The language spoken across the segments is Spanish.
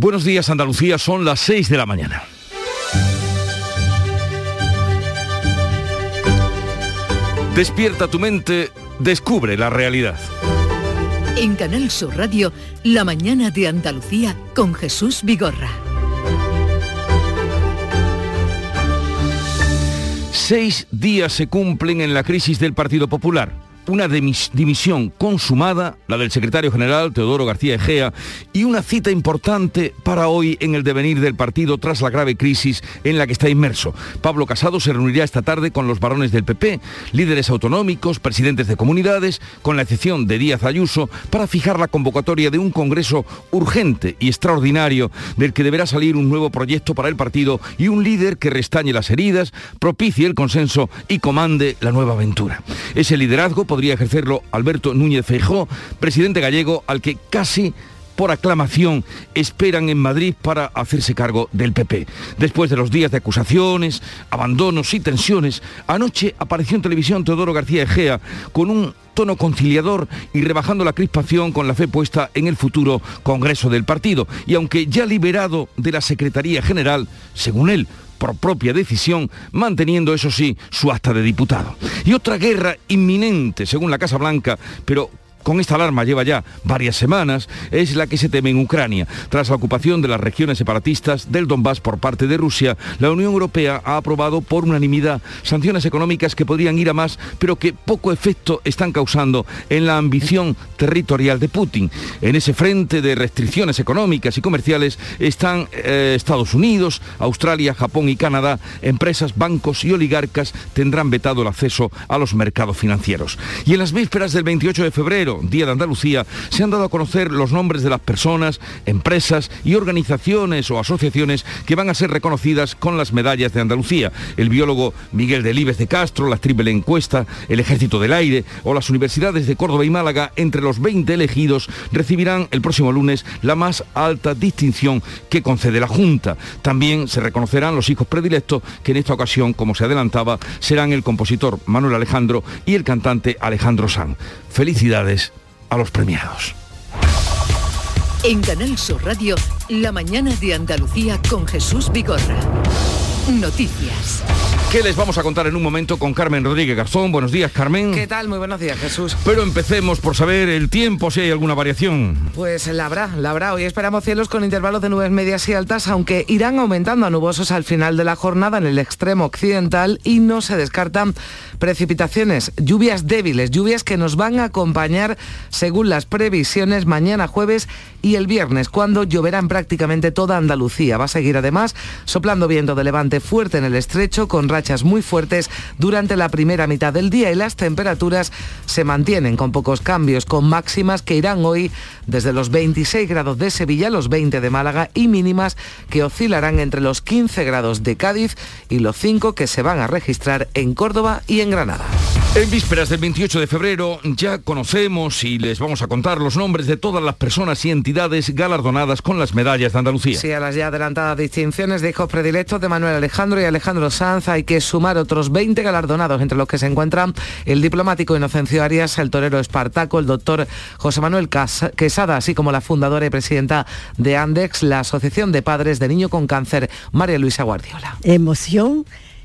Buenos días Andalucía, son las 6 de la mañana. Despierta tu mente, descubre la realidad. En Canal Sur Radio, La mañana de Andalucía con Jesús Vigorra. Seis días se cumplen en la crisis del Partido Popular una dimisión consumada, la del secretario general Teodoro García Egea, y una cita importante para hoy en el devenir del partido tras la grave crisis en la que está inmerso. Pablo Casado se reunirá esta tarde con los varones del PP, líderes autonómicos, presidentes de comunidades, con la excepción de Díaz Ayuso, para fijar la convocatoria de un congreso urgente y extraordinario del que deberá salir un nuevo proyecto para el partido y un líder que restañe las heridas, propicie el consenso y comande la nueva aventura. Ese liderazgo podría ejercerlo Alberto Núñez Feijó, presidente gallego al que casi por aclamación esperan en Madrid para hacerse cargo del PP. Después de los días de acusaciones, abandonos y tensiones, anoche apareció en televisión Teodoro García Egea con un tono conciliador y rebajando la crispación con la fe puesta en el futuro Congreso del Partido. Y aunque ya liberado de la Secretaría General, según él, por propia decisión, manteniendo, eso sí, su acta de diputado. Y otra guerra inminente, según la Casa Blanca, pero con esta alarma lleva ya varias semanas, es la que se teme en Ucrania. Tras la ocupación de las regiones separatistas del Donbass por parte de Rusia, la Unión Europea ha aprobado por unanimidad sanciones económicas que podrían ir a más, pero que poco efecto están causando en la ambición territorial de Putin. En ese frente de restricciones económicas y comerciales están eh, Estados Unidos, Australia, Japón y Canadá. Empresas, bancos y oligarcas tendrán vetado el acceso a los mercados financieros. Y en las vísperas del 28 de febrero, Día de Andalucía, se han dado a conocer los nombres de las personas, empresas y organizaciones o asociaciones que van a ser reconocidas con las medallas de Andalucía. El biólogo Miguel Delibes de Castro, la Triple Encuesta, el Ejército del Aire o las universidades de Córdoba y Málaga, entre los 20 elegidos, recibirán el próximo lunes la más alta distinción que concede la Junta. También se reconocerán los hijos predilectos que en esta ocasión, como se adelantaba, serán el compositor Manuel Alejandro y el cantante Alejandro San. Felicidades a los premiados. En Canal Sur Radio, la mañana de Andalucía con Jesús Vigorra. Noticias. ¿Qué les vamos a contar en un momento con Carmen Rodríguez Garzón? Buenos días, Carmen. ¿Qué tal? Muy buenos días, Jesús. Pero empecemos por saber el tiempo, si hay alguna variación. Pues la habrá, la habrá. Hoy esperamos cielos con intervalos de nubes medias y altas, aunque irán aumentando a nubosos al final de la jornada en el extremo occidental y no se descartan precipitaciones, lluvias débiles, lluvias que nos van a acompañar según las previsiones mañana jueves y el viernes, cuando lloverá en prácticamente toda Andalucía. Va a seguir además soplando viento de levante fuerte en el estrecho con rachas muy fuertes durante la primera mitad del día y las temperaturas se mantienen con pocos cambios, con máximas que irán hoy desde los 26 grados de Sevilla, los 20 de Málaga y mínimas que oscilarán entre los 15 grados de Cádiz y los 5 que se van a registrar en Córdoba y en Granada. En vísperas del 28 de febrero ya conocemos y les vamos a contar los nombres de todas las personas y entidades galardonadas con las medallas de Andalucía. Sí, a las ya adelantadas distinciones de hijos predilectos de Manuel Alejandro y Alejandro Sanz hay que sumar otros 20 galardonados, entre los que se encuentran el diplomático Inocencio Arias, el torero Espartaco, el doctor José Manuel Quesada, así como la fundadora y presidenta de Andex, la Asociación de Padres de Niño con Cáncer, María Luisa Guardiola. Emoción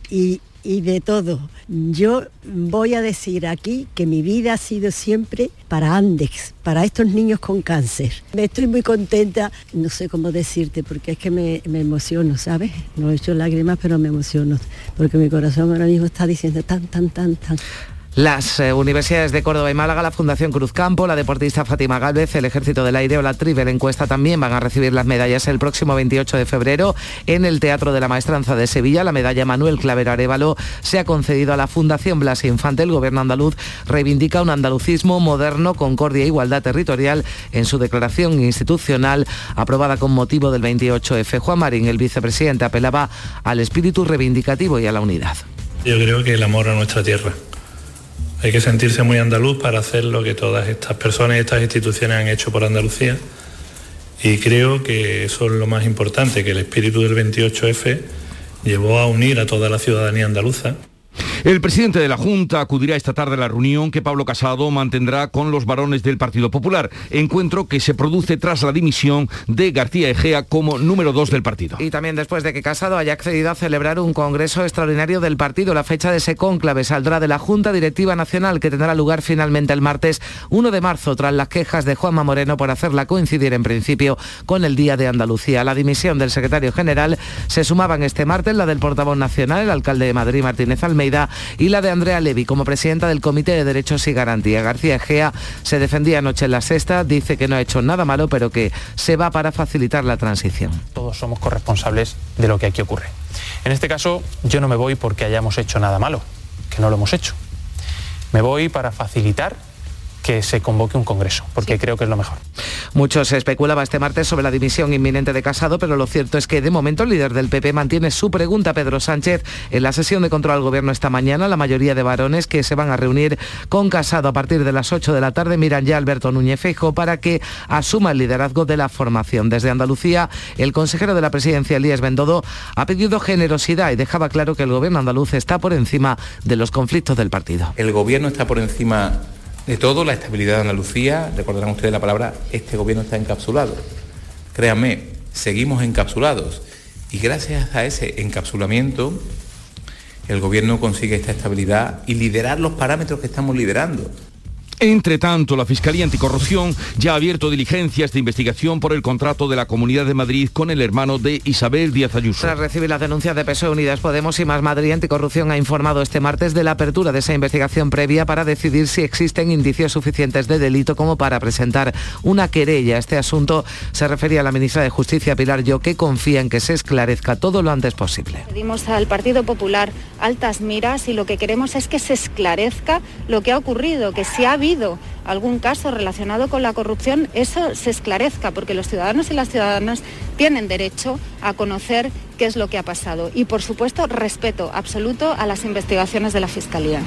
y y de todo. Yo voy a decir aquí que mi vida ha sido siempre para Andex, para estos niños con cáncer. Me estoy muy contenta, no sé cómo decirte, porque es que me, me emociono, ¿sabes? No he hecho lágrimas, pero me emociono, porque mi corazón ahora mismo está diciendo tan, tan, tan, tan. Las eh, universidades de Córdoba y Málaga, la Fundación Cruz Campo, la deportista Fátima Gálvez, el Ejército del Aire o la Trivel Encuesta también van a recibir las medallas el próximo 28 de febrero en el Teatro de la Maestranza de Sevilla. La medalla Manuel Clavero Arevalo se ha concedido a la Fundación Blas Infante. El gobierno andaluz reivindica un andalucismo moderno, concordia e igualdad territorial en su declaración institucional aprobada con motivo del 28F. Juan Marín, el vicepresidente, apelaba al espíritu reivindicativo y a la unidad. Yo creo que el amor a nuestra tierra hay que sentirse muy andaluz para hacer lo que todas estas personas y estas instituciones han hecho por Andalucía. Y creo que eso es lo más importante, que el espíritu del 28F llevó a unir a toda la ciudadanía andaluza El presidente de la Junta acudirá esta tarde a la reunión que Pablo Casado mantendrá con los varones del Partido Popular, encuentro que se produce tras la dimisión de García Egea como número dos del partido. Y también después de que Casado haya accedido a celebrar un congreso extraordinario del partido, la fecha de ese cónclave saldrá de la Junta Directiva Nacional que tendrá lugar finalmente el martes 1 de marzo tras las quejas de Juanma Moreno por hacerla coincidir en principio con el Día de Andalucía. La dimisión del secretario general se sumaban este martes la del portavoz nacional, el alcalde de Madrid Martínez Almeida, y la de Andrea Levy como presidenta del Comité de Derechos y Garantía. García Egea se defendía anoche en la sexta, dice que no ha hecho nada malo, pero que se va para facilitar la transición. Todos somos corresponsables de lo que aquí ocurre. En este caso, yo no me voy porque hayamos hecho nada malo, que no lo hemos hecho. Me voy para facilitar que se convoque un congreso, porque creo que es lo mejor. Mucho se especulaba este martes sobre la dimisión inminente de Casado, pero lo cierto es que de momento el líder del PP mantiene su pregunta, Pedro Sánchez, en la sesión de control al gobierno esta mañana. La mayoría de varones que se van a reunir con Casado a partir de las 8 de la tarde miran ya a Alberto Núñez Feijóo para que asuma el liderazgo de la formación. Desde Andalucía, el consejero de la presidencia, Elías Bendodo, ha pedido generosidad y dejaba claro que el gobierno andaluz está por encima de los conflictos del partido. El gobierno está por encima de todo, la estabilidad de Andalucía, recordarán ustedes la palabra, este gobierno está encapsulado. Créanme, seguimos encapsulados y gracias a ese encapsulamiento el gobierno consigue esta estabilidad y liderar los parámetros que estamos liderando. Entre tanto, la Fiscalía Anticorrupción ya ha abierto diligencias de investigación por el contrato de la Comunidad de Madrid con el hermano de Isabel Díaz Ayuso. Tras recibir las denuncias de PSOE Unidas Podemos y Más Madrid Anticorrupción ha informado este martes de la apertura de esa investigación previa para decidir si existen indicios suficientes de delito como para presentar una querella. Este asunto se refería a la ministra de Justicia Pilar Yo que confía en que se esclarezca todo lo antes posible. Pedimos al Partido Popular altas miras y lo que queremos es que se esclarezca lo que ha ocurrido, que si ha habido algún caso relacionado con la corrupción, eso se esclarezca, porque los ciudadanos y las ciudadanas tienen derecho a conocer qué es lo que ha pasado. Y, por supuesto, respeto absoluto a las investigaciones de la Fiscalía.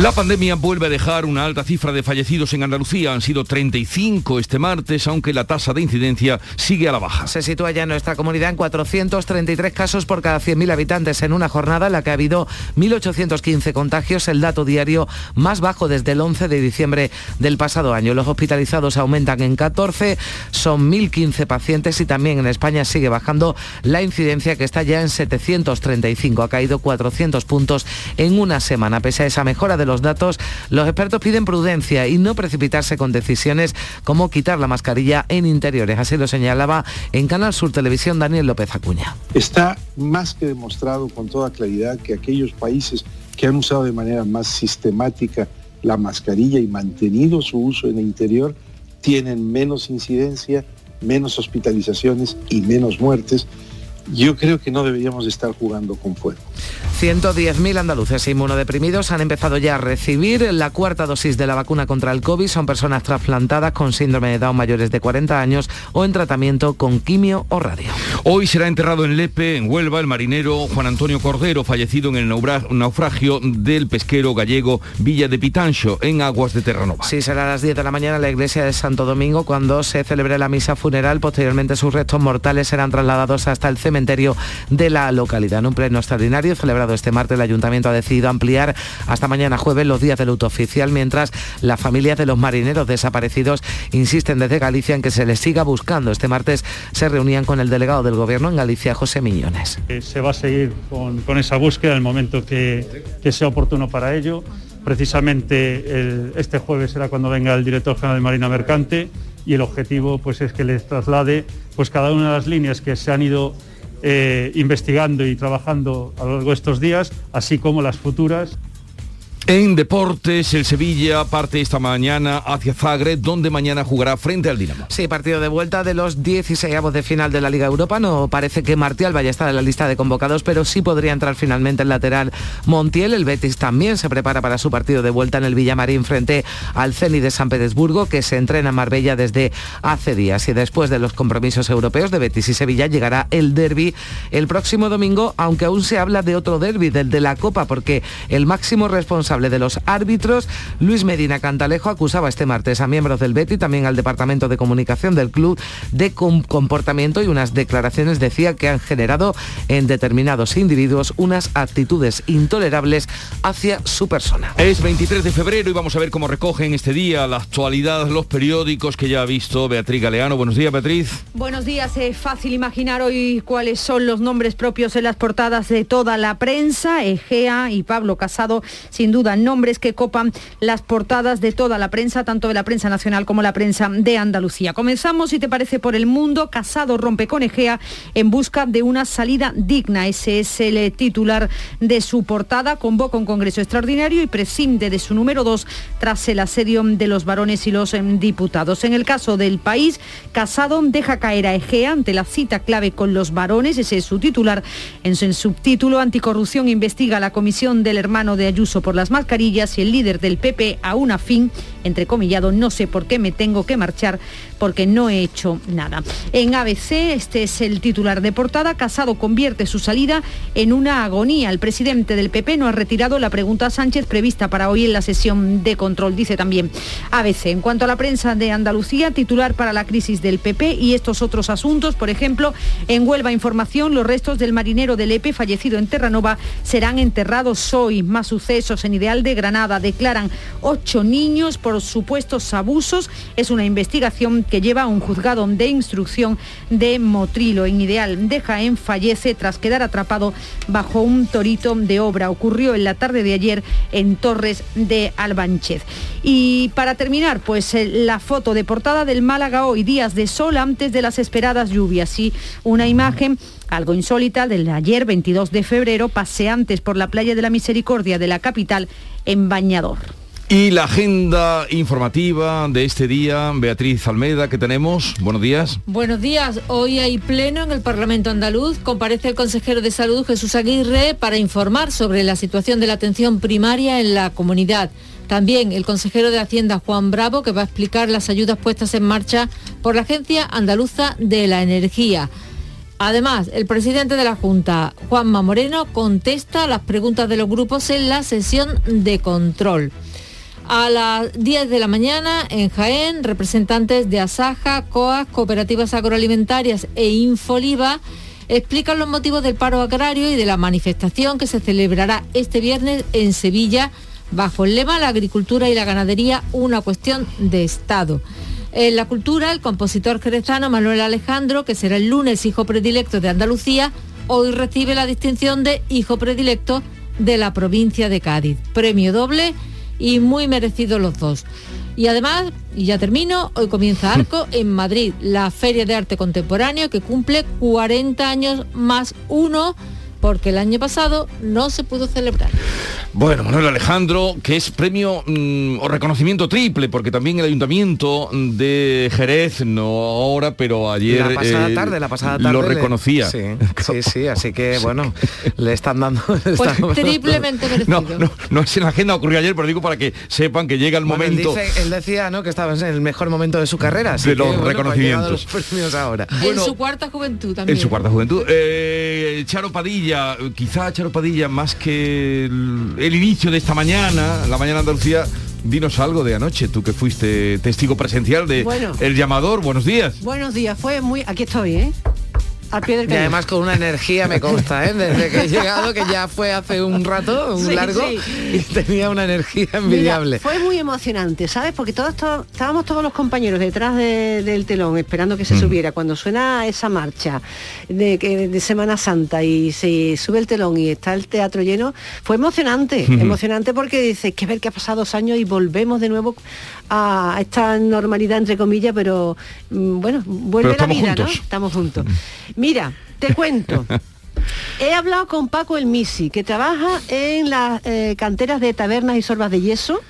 La pandemia vuelve a dejar una alta cifra de fallecidos en Andalucía. Han sido 35 este martes, aunque la tasa de incidencia sigue a la baja. Se sitúa ya en nuestra comunidad en 433 casos por cada 100.000 habitantes en una jornada en la que ha habido 1.815 contagios, el dato diario más bajo desde el 11 de diciembre del pasado año. Los hospitalizados aumentan en 14, son 1.015 pacientes y también en España sigue bajando la incidencia que está ya en 735. Ha caído 400 puntos en una semana. Pese a esa mejora de los datos, los expertos piden prudencia y no precipitarse con decisiones como quitar la mascarilla en interiores. Así lo señalaba en Canal Sur Televisión Daniel López Acuña. Está más que demostrado con toda claridad que aquellos países que han usado de manera más sistemática la mascarilla y mantenido su uso en el interior tienen menos incidencia, menos hospitalizaciones y menos muertes yo creo que no deberíamos estar jugando con fuego. 110.000 andaluces inmunodeprimidos han empezado ya a recibir la cuarta dosis de la vacuna contra el COVID. Son personas trasplantadas con síndrome de Down mayores de 40 años o en tratamiento con quimio o radio. Hoy será enterrado en Lepe, en Huelva, el marinero Juan Antonio Cordero, fallecido en el naufragio del pesquero gallego Villa de Pitancho, en aguas de Terranova. Sí, será a las 10 de la mañana en la iglesia de Santo Domingo cuando se celebre la misa funeral. Posteriormente sus restos mortales serán trasladados hasta el cementerio cementerio de la localidad. En un pleno extraordinario celebrado este martes, el ayuntamiento ha decidido ampliar hasta mañana jueves los días de luto oficial, mientras las familias de los marineros desaparecidos insisten desde Galicia en que se les siga buscando. Este martes se reunían con el delegado del Gobierno en Galicia, José Miñones. Eh, se va a seguir con, esa búsqueda el momento que, sea oportuno para ello. Precisamente este jueves será cuando venga el director general de Marina Mercante y el objetivo pues, es que les traslade pues, cada una de las líneas que se han ido eh, investigando y trabajando a lo largo de estos días, así como las futuras. En deportes, el Sevilla parte esta mañana hacia Zagreb, donde mañana jugará frente al Dinamo. Sí, partido de vuelta de los 16 de final de la Liga Europa. No parece que Martial vaya a estar en la lista de convocados, pero sí podría entrar finalmente el lateral Montiel. El Betis también se prepara para su partido de vuelta en el Villamarín frente al Ceni de San Petersburgo, que se entrena en Marbella desde hace días. Y después de los compromisos europeos de Betis y Sevilla llegará el derby el próximo domingo, aunque aún se habla de otro derby, del de la Copa, porque el máximo responsable responsable de los árbitros, Luis Medina Cantalejo, acusaba este martes a miembros del Betty, también al Departamento de Comunicación del club, de comportamiento y unas declaraciones decía que han generado en determinados individuos unas actitudes intolerables hacia su persona. Es 23 de febrero y vamos a ver cómo recogen este día la actualidad los periódicos que ya ha visto Beatriz Galeano. Buenos días, Beatriz. Buenos días. Es fácil imaginar hoy cuáles son los nombres propios en las portadas de toda la prensa. Egea y Pablo Casado, sin duda, nombres que copan las portadas de toda la prensa, tanto de la prensa nacional como la prensa de Andalucía. Comenzamos, si te parece, por el mundo. Casado rompe con Egea en busca de una salida digna. Ese es el titular de su portada. Convoca un congreso extraordinario y prescinde de su número dos tras el asedio de los varones y los em, diputados. En el caso del país, Casado deja caer a Egea ante la cita clave con los varones. Ese es su titular. En su subtítulo, Anticorrupción investiga la comisión del hermano de Ayuso por las mascarillas y el líder del PP a una fin, entrecomillado, no sé por qué me tengo que marchar porque no he hecho nada. En ABC, este es el titular de portada, Casado convierte su salida en una agonía. El presidente del PP no ha retirado la pregunta a Sánchez prevista para hoy en la sesión de control, dice también ABC. En cuanto a la prensa de Andalucía, titular para la crisis del PP y estos otros asuntos, por ejemplo, en Huelva Información, los restos del marinero del EPE fallecido en Terranova serán enterrados hoy. Más sucesos en Ideal de Granada. Declaran ocho niños por supuestos abusos. Es una investigación que lleva a un juzgado de instrucción de Motrilo. En Ideal de Jaén fallece tras quedar atrapado bajo un torito de obra. Ocurrió en la tarde de ayer en Torres de Albanchez. Y para terminar, pues eh, la foto de portada del Málaga hoy, días de sol antes de las esperadas lluvias. Y una imagen algo insólita del ayer 22 de febrero, paseantes por la playa de la Misericordia de la capital en Bañador. Y la agenda informativa de este día, Beatriz Almeida, que tenemos. Buenos días. Buenos días. Hoy hay pleno en el Parlamento andaluz. Comparece el consejero de Salud, Jesús Aguirre, para informar sobre la situación de la atención primaria en la comunidad. También el consejero de Hacienda, Juan Bravo, que va a explicar las ayudas puestas en marcha por la Agencia Andaluza de la Energía. Además, el presidente de la Junta, Juanma Moreno, contesta las preguntas de los grupos en la sesión de control. A las 10 de la mañana en Jaén, representantes de Asaja, COAS, Cooperativas Agroalimentarias e Infoliva explican los motivos del paro agrario y de la manifestación que se celebrará este viernes en Sevilla bajo el lema La agricultura y la ganadería, una cuestión de Estado. En la cultura, el compositor jerezano Manuel Alejandro, que será el lunes hijo predilecto de Andalucía, hoy recibe la distinción de hijo predilecto de la provincia de Cádiz. Premio doble y muy merecido los dos. Y además, y ya termino, hoy comienza Arco en Madrid, la Feria de Arte Contemporáneo que cumple 40 años más uno porque el año pasado no se pudo celebrar. Bueno, Manuel Alejandro, que es premio mm, o reconocimiento triple, porque también el ayuntamiento de Jerez, no ahora, pero ayer la pasada eh, tarde, la pasada tarde lo reconocía. Sí, sí, así que bueno, le están dando... pues triplemente merecido. No, no, no es en la agenda, ocurrió ayer, pero digo para que sepan que llega el momento... Él, decía ¿no? que estaba en el mejor momento de su carrera. de los pues reconocimientos. premios ahora. en su cuarta juventud también. En su cuarta juventud. Eh, Charo Padilla, quizá Charo Padilla, más que el inicio de esta mañana, la mañana Andalucía, dinos algo de anoche, tú que fuiste testigo presencial de El Llamador. Buenos días. Buenos días, fue muy... Aquí estoy, ¿eh? Y además con una energía me consta, ¿eh? desde que he llegado, que ya fue hace un rato, un largo, y tenía una energía envidiable. fue muy emocionante, ¿sabes? Porque todos, estábamos todos los compañeros detrás del telón esperando que se mm. subiera. Cuando suena esa marcha de, de, Semana Santa y se sube el telón y está el teatro lleno, fue emocionante, emocionante porque dices que ver que ha pasado dos años y volvemos de nuevo a esta normalidad entre comillas, pero mm, bueno, vuelve la vida, ¿no? Estamos juntos. Mira, te cuento. He hablado con Paco El Misi, que trabaja en las eh, canteras de tabernas y sorbas de yeso.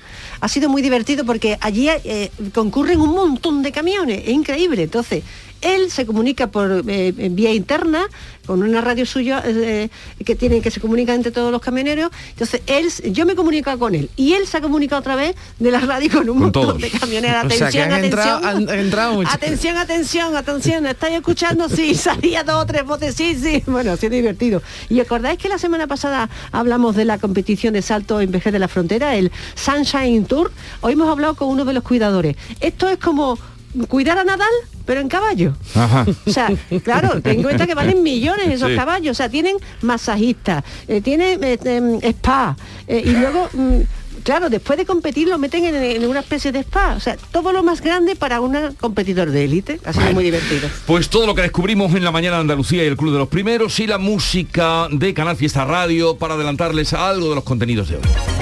Ha sido muy divertido porque allí eh, concurren un montón de camiones, es increíble. Entonces, él se comunica por eh, vía interna con una radio suya eh, que tiene que se comunica entre todos los camioneros. Entonces él, yo me comunico con él y él se ha comunicado otra vez de la radio con un montón de camioneros. Atención, atención, atención, atención, atención, ¿estáis escuchando? Sí, salía dos o tres voces, sí, sí. Bueno, ha sido divertido. Y acordáis que la semana pasada hablamos de la competición de salto en vejez de la frontera, el Sunshine Tour. Hoy hemos hablado con uno de los cuidadores. Esto es como cuidar a Nadal, pero en caballo. O sea, claro, ten en cuenta que valen millones esos caballos. O sea, tienen masajistas, eh, tienen eh, em, spa, eh, y luego... Mm, claro, después de competir lo meten en, una especie de spa. O sea, todo lo más grande para un competidor de élite. Ha sido muy divertido. Pues todo lo que descubrimos en la mañana de Andalucía y el Club de los Primeros y la música de Canal Fiesta Radio para adelantarles algo de los contenidos de hoy.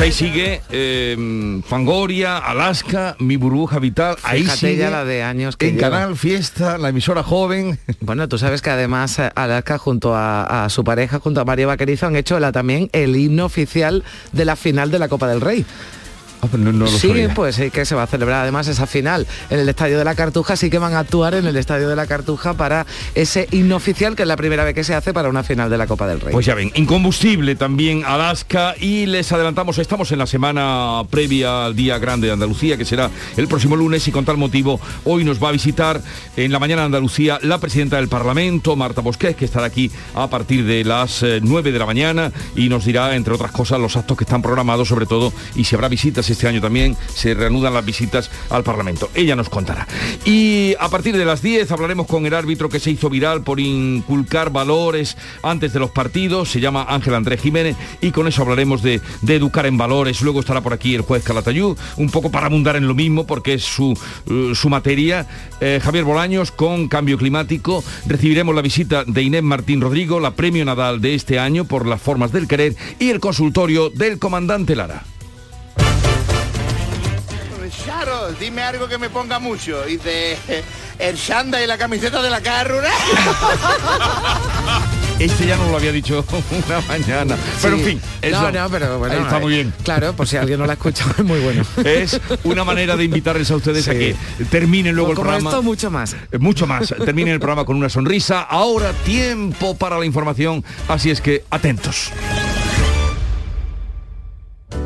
Pues ahí sigue eh, Fangoria, Alaska, mi burbuja vital. Ahí sigue ya la de años que en Canal Fiesta, la emisora joven. Bueno, tú sabes que además eh, Alaska junto a, su pareja, junto a María Vaquerizo, han hecho la, también el himno oficial de la final de la Copa del Rey. Ah, pues sí, pues sí que se va a celebrar además esa final en el Estadio de la Cartuja, sí que van a actuar en el Estadio de la Cartuja para ese himno oficial, que es la primera vez que se hace para una final de la Copa del Rey. Pues ya ven, incombustible también Alaska y les adelantamos, estamos en la semana previa al Día Grande de Andalucía, que será el próximo lunes y con tal motivo hoy nos va a visitar en la mañana de Andalucía la presidenta del Parlamento, Marta Bosqués, que estará aquí a partir de las 9 eh, de la mañana y nos dirá, entre otras cosas, los actos que están programados, sobre todo, y si habrá visitas este año también se reanudan las visitas al Parlamento. Ella nos contará. Y a partir de las 10 hablaremos con el árbitro que se hizo viral por inculcar valores antes de los partidos. Se llama Ángel Andrés Jiménez y con eso hablaremos de, educar en valores. Luego estará por aquí el juez Calatayud, un poco para abundar en lo mismo porque es su, eh, materia. Eh, Javier Bolaños con cambio climático. Recibiremos la visita de Inés Martín Rodrigo, la premio Nadal de este año por las formas del querer y el consultorio del comandante Lara. Claro, dime algo que me ponga mucho. Y de el shanda y la camiseta de la carrura. Este ya no lo había dicho una mañana. Pero en fin, no, no, pero bueno, está muy bien. Claro, por si alguien no la ha escuchado, es muy bueno. Es una manera de invitarles a ustedes a que terminen luego el programa. Esto, mucho más. Eh, mucho más. Terminen el programa con una sonrisa. Ahora tiempo para la información, así es que atentos.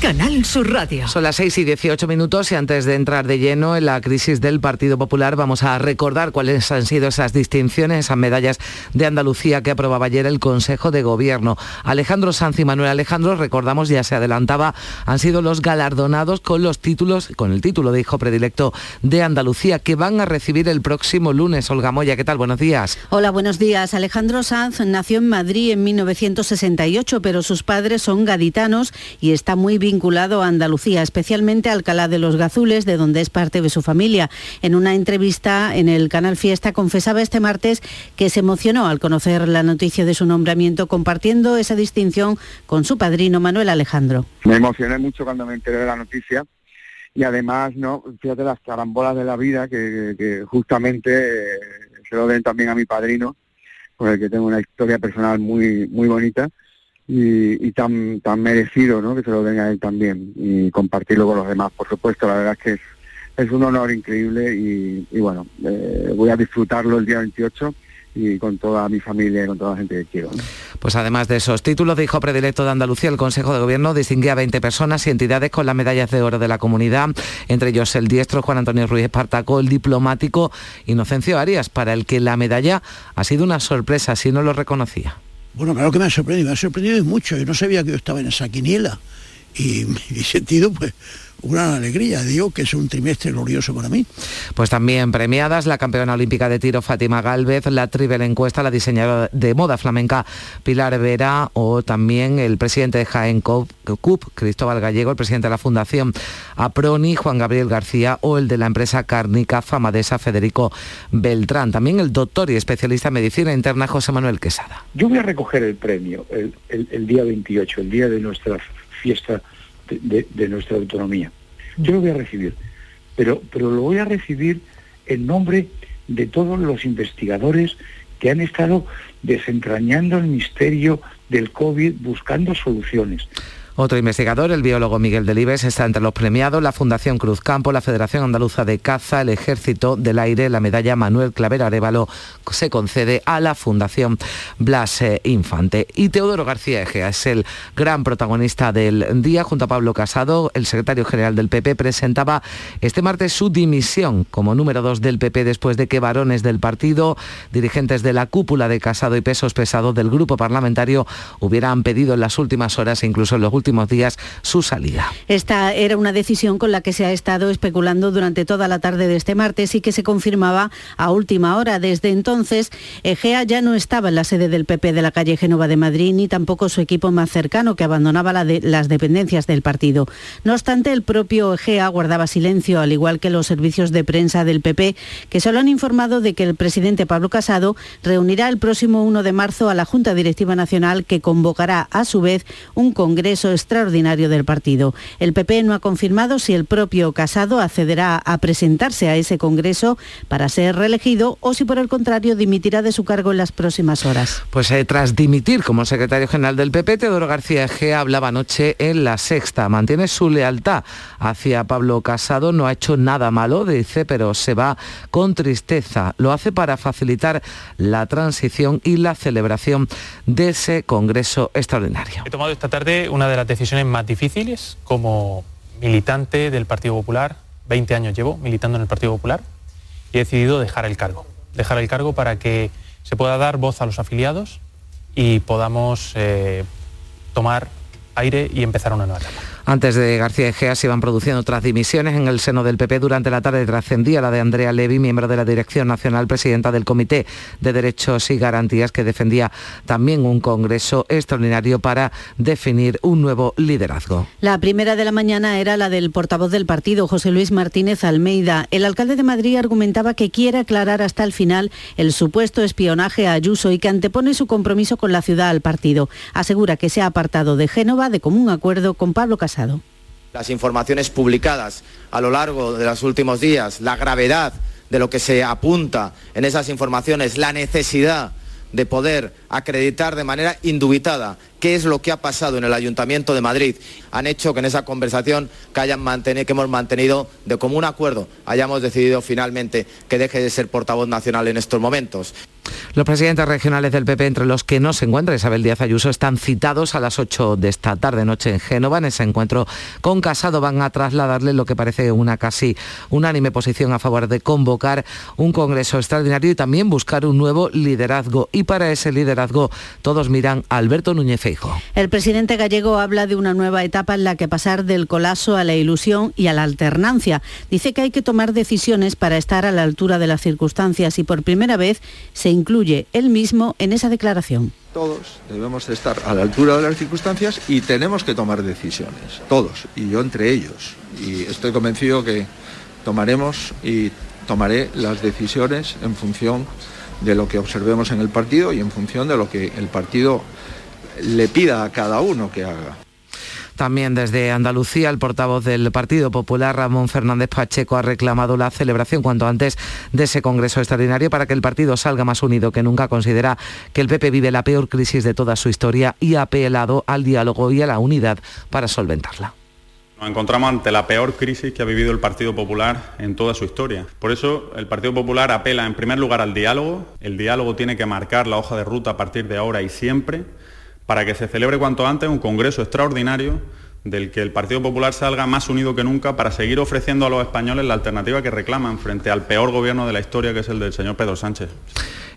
Canal Sur Radio. Son las 6 y 18 minutos y antes de entrar de lleno en la crisis del Partido Popular vamos a recordar cuáles han sido esas distinciones, esas medallas de Andalucía que aprobaba ayer el Consejo de Gobierno. Alejandro Sanz y Manuel Alejandro, recordamos, ya se adelantaba, han sido los galardonados con los títulos, con el título de hijo predilecto de Andalucía que van a recibir el próximo lunes. Olga Moya, ¿qué tal? Buenos días. Hola, buenos días. Alejandro Sanz nació en Madrid en 1968, pero sus padres son gaditanos y está muy bien vinculado a Andalucía, especialmente a Alcalá de los Gazules, de donde es parte de su familia. En una entrevista en el canal Fiesta confesaba este martes que se emocionó al conocer la noticia de su nombramiento, compartiendo esa distinción con su padrino Manuel Alejandro. Me emocioné mucho cuando me enteré de la noticia y además, no, fíjate las carambolas de la vida que, justamente eh, se lo den también a mi padrino, con el que tengo una historia personal muy, muy bonita y, tan, tan merecido ¿no? que se lo den a él también y compartirlo con los demás. Por supuesto, la verdad es que es, un honor increíble y, bueno, eh, voy a disfrutarlo el día 28 y con toda mi familia y con toda la gente que quiero. Pues además de esos títulos de hijo predilecto de Andalucía, el Consejo de Gobierno distinguía a 20 personas y entidades con las medallas de oro de la comunidad, entre ellos el diestro Juan Antonio Ruiz Espartaco, el diplomático Inocencio Arias, para el que la medalla ha sido una sorpresa si no lo reconocía. Bueno, claro que me ha sorprendido, me ha sorprendido mucho, yo no sabía que yo estaba en esa quiniela. Y he sentido pues una alegría. Digo que es un trimestre glorioso para mí. Pues también premiadas la campeona olímpica de tiro Fátima Galvez, la triple encuesta, la diseñadora de moda flamenca Pilar Vera o también el presidente de Jaén CUP, Cristóbal Gallego, el presidente de la Fundación APRONI, Juan Gabriel García o el de la empresa cárnica Famadesa Federico Beltrán. También el doctor y especialista en medicina interna José Manuel Quesada. Yo voy a recoger el premio el, el día 28, el día de nuestra fiesta de, nuestra autonomía. Yo lo voy a recibir, pero, pero lo voy a recibir en nombre de todos los investigadores que han estado desentrañando el misterio del COVID buscando soluciones. Otro investigador, el biólogo Miguel Delibes, está entre los premiados, la Fundación Cruz Campo, la Federación Andaluza de Caza, el Ejército del Aire, la medalla Manuel Claver Arevalo se concede a la Fundación Blas Infante. Y Teodoro García Egea es el gran protagonista del día. Junto a Pablo Casado, el secretario general del PP, presentaba este martes su dimisión como número dos del PP después de que varones del partido, dirigentes de la cúpula de Casado y pesos pesados del grupo parlamentario hubieran pedido en las últimas horas, incluso en los últimos días su salida. Esta era una decisión con la que se ha estado especulando durante toda la tarde de este martes y que se confirmaba a última hora. Desde entonces, Egea ya no estaba en la sede del PP de la calle Génova de Madrid, ni tampoco su equipo más cercano, que abandonaba las dependencias del partido. No obstante, el propio Egea guardaba silencio, al igual que los servicios de prensa del PP, que solo han informado de que el presidente Pablo Casado reunirá el próximo 1 de marzo a la Junta Directiva Nacional, que convocará a su vez un congreso extraordinario del partido. El PP no ha confirmado si el propio Casado accederá a presentarse a ese Congreso para ser reelegido o si por el contrario dimitirá de su cargo en las próximas horas. Pues eh, tras dimitir como secretario general del PP, Teodoro García G hablaba anoche en La Sexta. Mantiene su lealtad hacia Pablo Casado, no ha hecho nada malo, dice, pero se va con tristeza. Lo hace para facilitar la transición y la celebración de ese Congreso extraordinario. He tomado esta tarde una de las decisiones más difíciles como militante del Partido Popular. 20 años llevo militando en el Partido Popular y he decidido dejar el cargo. Dejar el cargo para que se pueda dar voz a los afiliados y podamos eh, tomar aire y empezar una nueva etapa. Antes de García Egea se iban produciendo otras dimisiones en el seno del PP. Durante la tarde trascendía la de Andrea Levy, miembro de la Dirección Nacional, presidenta del Comité de Derechos y Garantías, que defendía también un congreso extraordinario para definir un nuevo liderazgo. La primera de la mañana era la del portavoz del partido, José Luis Martínez Almeida. El alcalde de Madrid argumentaba que quiere aclarar hasta el final el supuesto espionaje a Ayuso y que antepone su compromiso con la ciudad al partido. Asegura que se ha apartado de Génova de común acuerdo con Pablo Casado. Las informaciones publicadas a lo largo de los últimos días, la gravedad de lo que se apunta en esas informaciones, la necesidad de poder acreditar de manera indubitada qué es lo que ha pasado en el Ayuntamiento de Madrid, han hecho que en esa conversación que, hayan mantenido, que hemos mantenido de común acuerdo hayamos decidido finalmente que deje de ser portavoz nacional en estos momentos. Los presidentes regionales del PP, entre los que no se encuentra Isabel Díaz Ayuso, están citados a las 8 de esta tarde noche en Génova. En ese encuentro con Casado van a trasladarle lo que parece una casi unánime posición a favor de convocar un congreso extraordinario y también buscar un nuevo liderazgo. Y para ese liderazgo todos miran a Alberto Núñez Feijo. El presidente gallego habla de una nueva etapa en la que pasar del colapso a la ilusión y a la alternancia. Dice que hay que tomar decisiones para estar a la altura de las circunstancias y por primera vez se incluye él mismo en esa declaración. Todos debemos estar a la altura de las circunstancias y tenemos que tomar decisiones, todos, y yo entre ellos. Y estoy convencido que tomaremos y tomaré las decisiones en función de lo que observemos en el partido y en función de lo que el partido le pida a cada uno que haga. También desde Andalucía, el portavoz del Partido Popular, Ramón Fernández Pacheco, ha reclamado la celebración cuanto antes de ese Congreso extraordinario para que el partido salga más unido que nunca. Considera que el PP vive la peor crisis de toda su historia y ha apelado al diálogo y a la unidad para solventarla Nos encontramos ante la peor crisis que ha vivido el Partido Popular en toda su historia. Por eso el Partido Popular apela en primer lugar al diálogo. El diálogo tiene que marcar la hoja de ruta a partir de ahora y siempre para que se celebre cuanto antes un Congreso extraordinario del que el Partido Popular salga más unido que nunca para seguir ofreciendo a los españoles la alternativa que reclaman frente al peor gobierno de la historia que es el del señor Pedro Sánchez.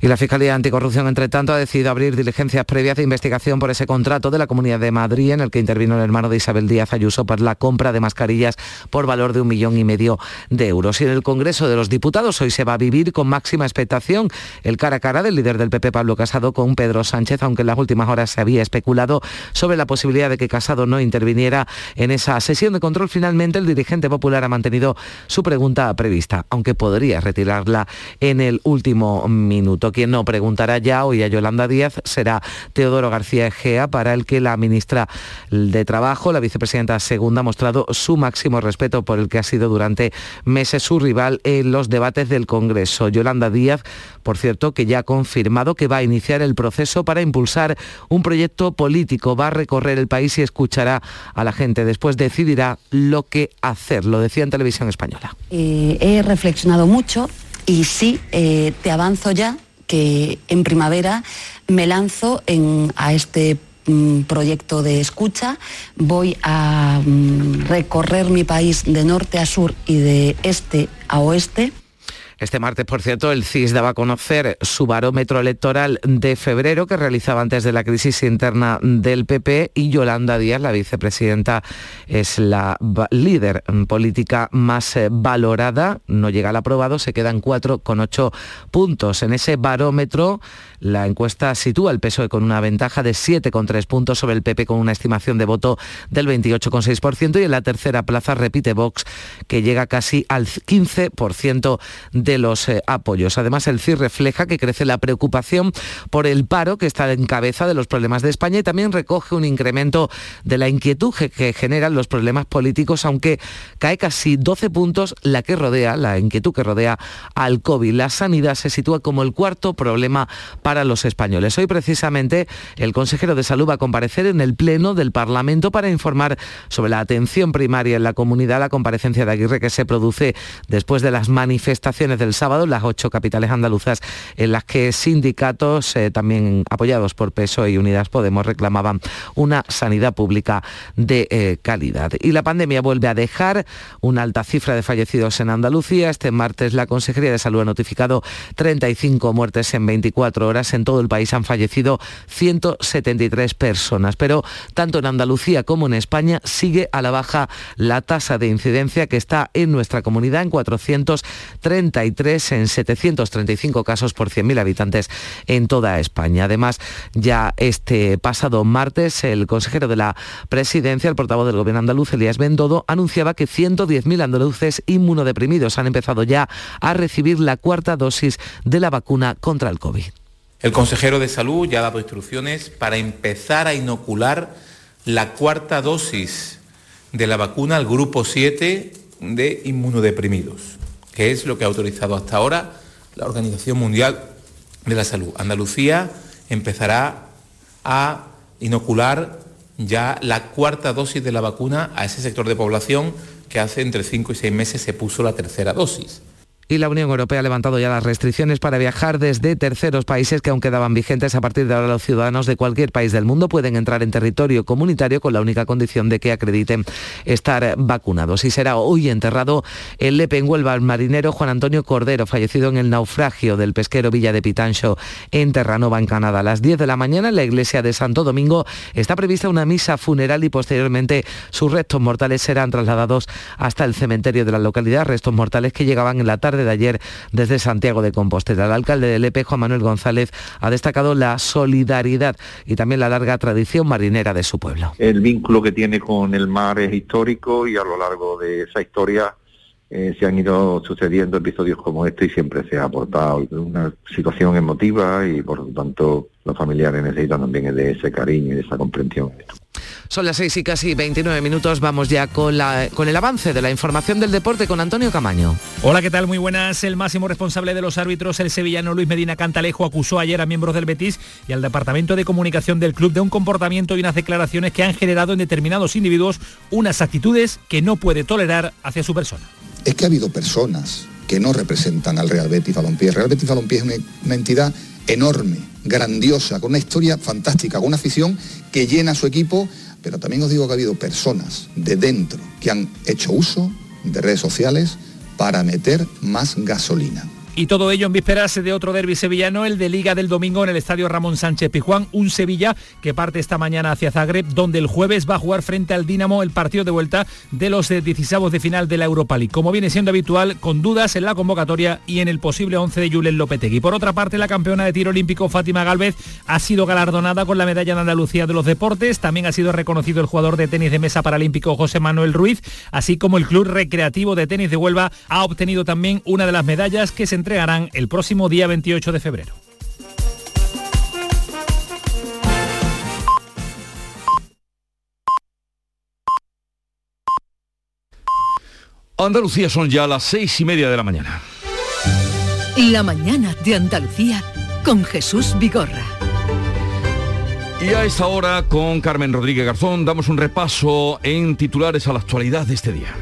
Y la Fiscalía Anticorrupción, entre tanto, ha decidido abrir diligencias previas de investigación por ese contrato de la Comunidad de Madrid en el que intervino el hermano de Isabel Díaz Ayuso por la compra de mascarillas por valor de un millón y medio de euros. Y en el Congreso de los Diputados hoy se va a vivir con máxima expectación el cara a cara del líder del PP, Pablo Casado, con Pedro Sánchez, aunque en las últimas horas se había especulado sobre la posibilidad de que Casado no interviniera en esa sesión de control. Finalmente, el dirigente popular ha mantenido su pregunta prevista, aunque podría retirarla en el último minuto. Quien no preguntará ya hoy a Yolanda Díaz será Teodoro García Egea, para el que la ministra de Trabajo, la vicepresidenta segunda, ha mostrado su máximo respeto por el que ha sido durante meses su rival en los debates del Congreso. Yolanda Díaz, por cierto, que ya ha confirmado que va a iniciar el proceso para impulsar un proyecto político, va a recorrer el país y escuchará a la gente. Después decidirá lo que hacer, lo decía en televisión española. Eh, he reflexionado mucho y sí, eh, te avanzo ya que en primavera me lanzo a este mm, proyecto de escucha. Voy a mm, recorrer mi país de norte a sur y de este a oeste este martes, por cierto, el CIS daba a conocer su barómetro electoral de febrero que realizaba antes de la crisis interna del PP y Yolanda Díaz, la vicepresidenta, es la líder política más eh, valorada. No llega al aprobado, se quedan 4,8 puntos. En ese barómetro la encuesta sitúa el PSOE con una ventaja de 7,3 puntos sobre el PP con una estimación de voto del 28,6% y en la tercera plaza repite Vox que llega casi al 15% de los eh, apoyos. Además, el CIR refleja que crece la preocupación por el paro que está en cabeza de los problemas de España y también recoge un incremento de la inquietud que generan los problemas políticos, aunque cae casi 12 puntos la que rodea, la inquietud que rodea al COVID. La sanidad se sitúa como el cuarto problema para los españoles. Hoy precisamente el consejero de Salud va a comparecer en el Pleno del Parlamento para informar sobre la atención primaria en la comunidad, la comparecencia de Aguirre que se produce después de las manifestaciones del sábado en las ocho capitales andaluzas en las que sindicatos, eh, también apoyados por PSOE y Unidas Podemos, reclamaban una sanidad pública de eh, calidad. Y la pandemia vuelve a dejar una alta cifra de fallecidos en Andalucía. Este martes la Consejería de Salud ha notificado 35 muertes en 24 horas en todo el país han fallecido 173 personas, pero tanto en Andalucía como en España sigue a la baja la tasa de incidencia que está en nuestra comunidad en 433 en 735 casos por 100.000 habitantes en toda España. Además, ya este pasado martes el consejero de la presidencia, el portavoz del gobierno andaluz, Elías Bendodo, anunciaba que 110.000 andaluces inmunodeprimidos han empezado ya a recibir la cuarta dosis de la vacuna contra el COVID. El consejero de salud ya ha dado instrucciones para empezar a inocular la cuarta dosis de la vacuna al grupo 7 de inmunodeprimidos, que es lo que ha autorizado hasta ahora la Organización Mundial de la Salud. Andalucía empezará a inocular ya la cuarta dosis de la vacuna a ese sector de población que hace entre 5 y 6 meses se puso la tercera dosis. Y la Unión Europea ha levantado ya las restricciones para viajar desde terceros países que aún quedaban vigentes. A partir de ahora los ciudadanos de cualquier país del mundo pueden entrar en territorio comunitario con la única condición de que acrediten estar vacunados. Y será hoy enterrado el Lepe en marinero Juan Antonio Cordero, fallecido en el naufragio del pesquero Villa de Pitancho en Terranova, en Canadá. A las 10 de la mañana en la iglesia de Santo Domingo está prevista una misa funeral y posteriormente sus restos mortales serán trasladados hasta el cementerio de la localidad, restos mortales que llegaban en la tarde de ayer desde Santiago de Compostela. El alcalde de Lepe, Juan Manuel González, ha destacado la solidaridad y también la larga tradición marinera de su pueblo. El vínculo que tiene con el mar es histórico y a lo largo de esa historia eh, se han ido sucediendo episodios como este y siempre se ha aportado una situación emotiva y por lo tanto los familiares necesitan también de ese cariño y de esa comprensión. Son las 6 y casi 29 minutos. Vamos ya con, la, con el avance de la información del deporte con Antonio Camaño. Hola, ¿qué tal? Muy buenas. El máximo responsable de los árbitros, el sevillano Luis Medina Cantalejo, acusó ayer a miembros del Betis y al Departamento de Comunicación del club de un comportamiento y unas declaraciones que han generado en determinados individuos unas actitudes que no puede tolerar hacia su persona. Es que ha habido personas que no representan al Real Betis Balompié. El Real Betis Balompié es una, una entidad enorme, grandiosa, con una historia fantástica, con una afición que llena a su equipo, pero también os digo que ha habido personas de dentro que han hecho uso de redes sociales para meter más gasolina. Y todo ello en vísperas de otro derby sevillano, el de Liga del domingo en el Estadio Ramón Sánchez Pijuán, un Sevilla que parte esta mañana hacia Zagreb, donde el jueves va a jugar frente al Dinamo el partido de vuelta de los 16 de final de la Europa League. Como viene siendo habitual, con dudas en la convocatoria y en el posible 11 de Julen Lopetegui. Por otra parte, la campeona de tiro olímpico Fátima Galvez ha sido galardonada con la medalla de Andalucía de los deportes. También ha sido reconocido el jugador de tenis de mesa paralímpico José Manuel Ruiz, así como el Club Recreativo de Tenis de Huelva ha obtenido también una de las medallas que se entregarán el próximo día 28 de febrero. Andalucía son ya las seis y media de la mañana. La mañana de Andalucía con Jesús Vigorra. Y a esta hora, con Carmen Rodríguez Garzón, damos un repaso en titulares a la actualidad de este día.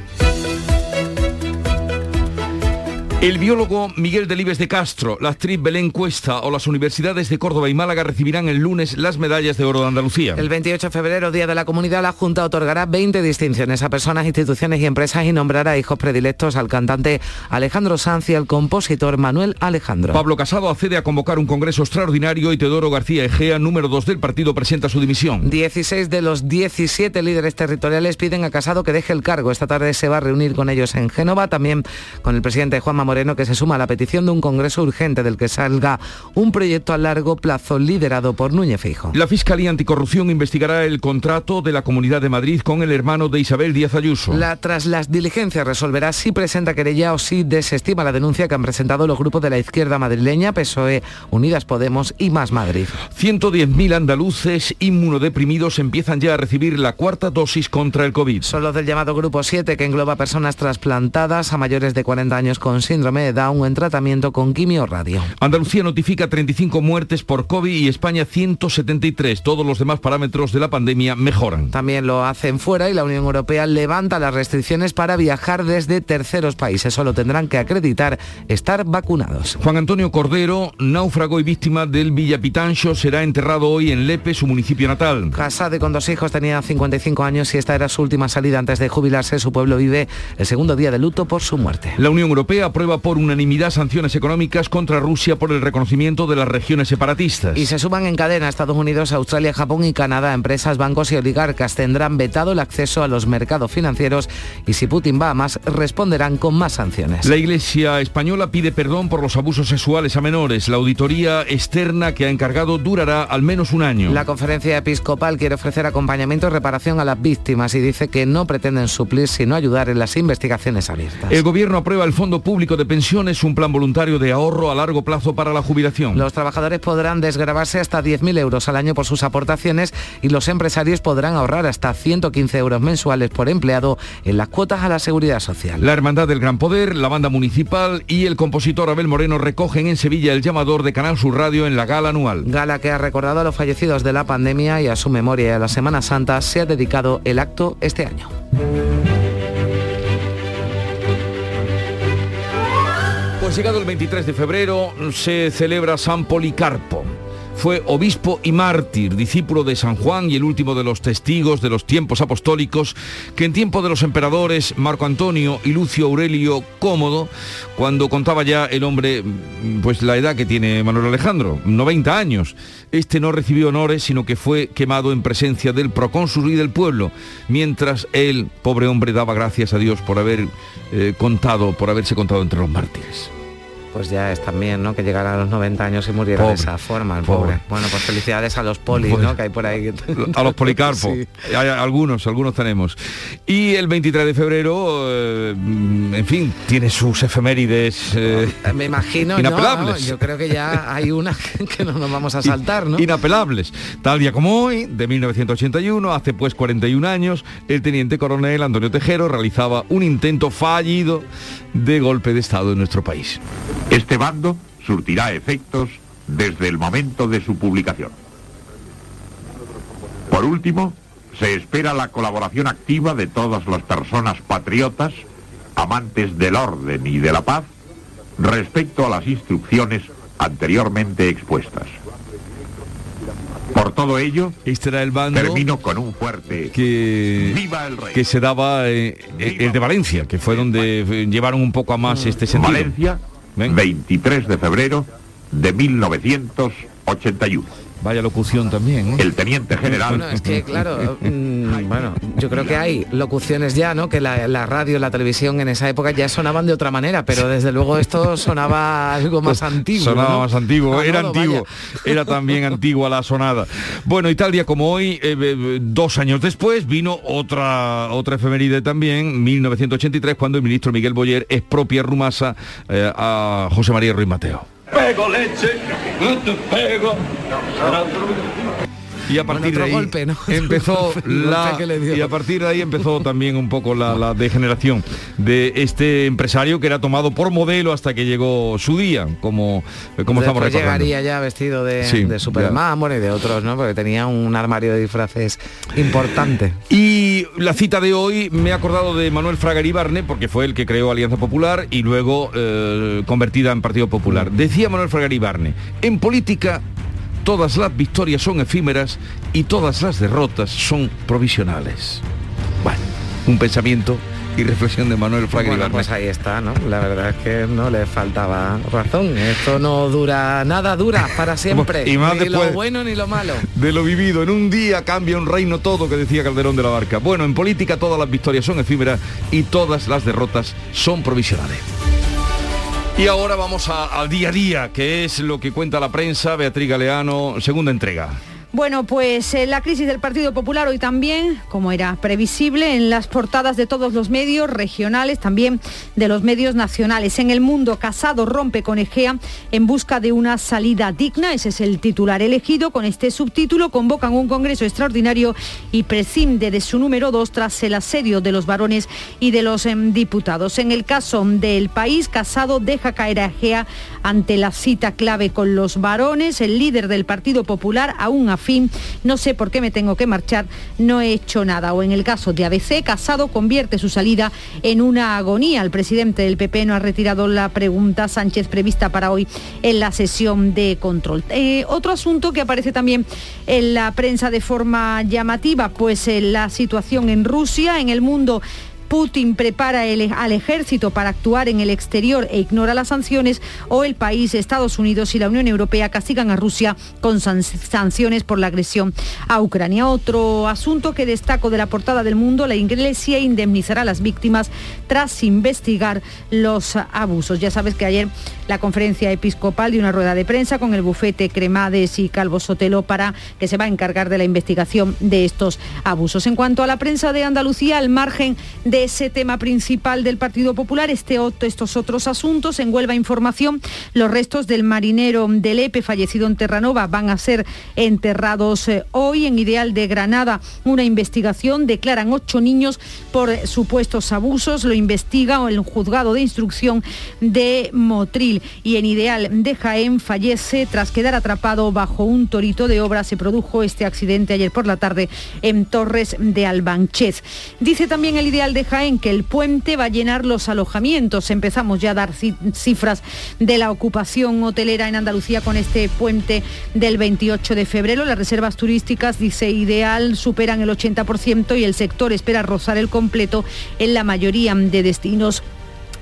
El biólogo Miguel Delibes de Castro, la actriz Belén Cuesta o las universidades de Córdoba y Málaga recibirán el lunes las medallas de oro de Andalucía. El 28 de febrero, Día de la Comunidad, la Junta otorgará 20 distinciones a personas, instituciones y empresas y nombrará hijos predilectos al cantante Alejandro Sanz y al compositor Manuel Alejandro. Pablo Casado accede a convocar un congreso extraordinario y Teodoro García Egea, número 2 del partido, presenta su dimisión. 16 de los 17 líderes territoriales piden a Casado que deje el cargo. Esta tarde se va a reunir con ellos en Génova, también con el presidente Juanma Moreno, que se suma a la petición de un congreso urgente del que salga un proyecto a largo plazo liderado por Núñez Feijo. La Fiscalía Anticorrupción investigará el contrato de la Comunidad de Madrid con el hermano de Isabel Díaz Ayuso. La, tras las diligencias resolverá si presenta querella o si desestima la denuncia que han presentado los grupos de la izquierda madrileña, PSOE, Unidas Podemos y Más Madrid. 110.000 andaluces inmunodeprimidos empiezan ya a recibir la cuarta dosis contra el COVID. Son los del llamado Grupo 7, que engloba personas trasplantadas a mayores de 40 años con síndrome de Down en tratamiento con quimio radio. Andalucía notifica 35 muertes por COVID y España 173. Todos los demás parámetros de la pandemia mejoran. También lo hacen fuera y la Unión Europea levanta las restricciones para viajar desde terceros países. Solo tendrán que acreditar estar vacunados. Juan Antonio Cordero, náufrago y víctima del Villapitancho, será enterrado hoy en Lepe, su municipio natal. Casado y con dos hijos, tenía 55 años y esta era su última salida antes de jubilarse. Su pueblo vive el segundo día de luto por su muerte. La Unión Europea aprueba por unanimidad sanciones económicas contra Rusia por el reconocimiento de las regiones separatistas. Y se suman en cadena Estados Unidos, Australia, Japón y Canadá. Empresas, bancos y oligarcas tendrán vetado el acceso a los mercados financieros y si Putin va a más, responderán con más sanciones. La Iglesia española pide perdón por los abusos sexuales a menores. La auditoría externa que ha encargado durará al menos un año. La conferencia episcopal quiere ofrecer acompañamiento y reparación a las víctimas y dice que no pretenden suplir sino ayudar en las investigaciones abiertas. El gobierno aprueba el Fondo Público de Pensiones, un plan voluntario de ahorro a largo plazo para la jubilación. Los trabajadores podrán desgravarse hasta 10.000 euros al año por sus aportaciones y los empresarios podrán ahorrar hasta 115 euros mensuales por empleado en las cuotas a la seguridad social. La Hermandad del Gran Poder, la banda municipal y el compositor Abel Moreno recogen en Sevilla el llamador de Canal Sur Radio en la gala anual. Gala que ha recordado a los fallecidos de la pandemia y a su memoria y a la Semana Santa se ha dedicado el acto este año. Llegado el 23 de febrero se celebra San Policarpo. Fue obispo y mártir, discípulo de San Juan y el último de los testigos de los tiempos apostólicos, que en tiempo de los emperadores Marco Antonio y Lucio Aurelio Cómodo, cuando contaba ya el hombre, pues la edad que tiene Manuel Alejandro, 90 años, este no recibió honores, sino que fue quemado en presencia del procónsul y del pueblo, mientras él, pobre hombre, daba gracias a Dios por haber eh, contado, por haberse contado entre los mártires. Pues ya es también, ¿no? Que llegara a los 90 años y muriera de esa forma, el pobre. Bueno, pues felicidades a los polis, ¿no? Que hay por ahí. A los policarpos. Hay algunos, algunos tenemos. Y el 23 de febrero, eh, en fin, tiene sus efemérides eh, Me imagino, inapelables. yo creo que ya hay una que no nos vamos a saltar, ¿no? Inapelables. Tal día como hoy, de 1981, hace pues 41 años, el teniente coronel Antonio Tejero realizaba un intento fallido de golpe de Estado en nuestro país. Este bando surtirá efectos desde el momento de su publicación. Por último, se espera la colaboración activa de todas las personas patriotas, amantes del orden y de la paz, respecto a las instrucciones anteriormente expuestas. Por todo ello, este era el bando termino con un fuerte que, ¡Viva el rey! que se daba eh, el de Valencia, que fue donde llevaron un poco a más este sentido. Valencia, 23 de febrero de 1981. Vaya locución también. ¿eh? El teniente general. Bueno, es que claro, mm, bueno, yo creo que hay locuciones ya, ¿no? Que la, la radio, la televisión en esa época ya sonaban de otra manera, pero desde luego esto sonaba algo más antiguo. Sonaba ¿no? más antiguo, era antiguo, era también antigua la sonada. Bueno, y tal día como hoy, eh, eh, dos años después, vino otra otra efeméride también, 1983, cuando el ministro Miguel Boyer expropia Rumasa eh, a José María Ruiz Mateo. Pego leche, no te pego. Y a partir de ahí golpe, ¿no? empezó la y a partir de ahí empezó también un poco la, la degeneración de este empresario que era tomado por modelo hasta que llegó su día, como como estamos Después recordando. llegaría ya vestido de, Sí, de Superman, bueno, y de otros, ¿no? Porque tenía un armario de disfraces importante. Y la cita de hoy me he acordado de Manuel Fraga Iribarne, porque fue el que creó Alianza Popular y luego eh, convertida en Partido Popular. Decía Manuel Fraga Iribarne, en política todas las victorias son efímeras y todas las derrotas son provisionales. Bueno, un pensamiento y reflexión de Manuel Fraga Bueno, pues ahí está, ¿no? La verdad es que no le faltaba razón. Esto no dura, nada dura para siempre. Y más ni después- lo bueno ni lo malo. de lo vivido. En un día cambia un reino todo, que decía Calderón de la Barca. Bueno, en política todas las victorias son efímeras y todas las derrotas son provisionales. Y ahora vamos al día a día, que es lo que cuenta la prensa. Beatriz Galeano, segunda entrega. Bueno, pues eh, la crisis del Partido Popular hoy también, como era previsible, en las portadas de todos los medios regionales, también de los medios nacionales. En el mundo, Casado rompe con Egea en busca de una salida digna. Ese es el titular elegido. Con este subtítulo convocan un congreso extraordinario y prescinde de su número dos tras el asedio de los varones y de los em, diputados. En el caso del país, Casado deja caer a Egea ante la cita clave con los varones. El líder del Partido Popular, aún a fin, no sé por qué me tengo que marchar, no he hecho nada. O en el caso de ABC, Casado convierte su salida en una agonía. El presidente del PP no ha retirado la pregunta Sánchez prevista para hoy en la sesión de control. Eh, otro asunto que aparece también en la prensa de forma llamativa, pues eh, la situación en Rusia, en el mundo. Putin prepara el- al ejército para actuar en el exterior e ignora las sanciones o el país, Estados Unidos y la Unión Europea castigan a Rusia con san- sanciones por la agresión a Ucrania. Otro asunto que destaco de la portada del mundo, la Iglesia indemnizará a las víctimas tras investigar los abusos. Ya sabes que ayer la conferencia episcopal dio una rueda de prensa con el bufete Cremades y Calvo Sotelo para que se va a encargar de la investigación de estos abusos. En cuanto a la prensa de Andalucía, al margen de ese tema principal del Partido Popular, este, estos otros asuntos, en Huelva Información, los restos del marinero del EPE fallecido en Terranova van a ser enterrados eh, hoy. En Ideal de Granada, una investigación, declaran ocho niños por supuestos abusos, lo investiga el juzgado de instrucción de Motril. Y en Ideal de Jaén fallece tras quedar atrapado bajo un torito de obra. Se produjo este accidente ayer por la tarde en Torres de Albanchez. Dice también el Ideal de Jaén que el puente va a llenar los alojamientos. Empezamos ya a dar ci- cifras de la ocupación hotelera en Andalucía con este puente del 28 de febrero. Las reservas turísticas, dice Ideal, superan el 80% y el sector espera rozar el completo en la mayoría de destinos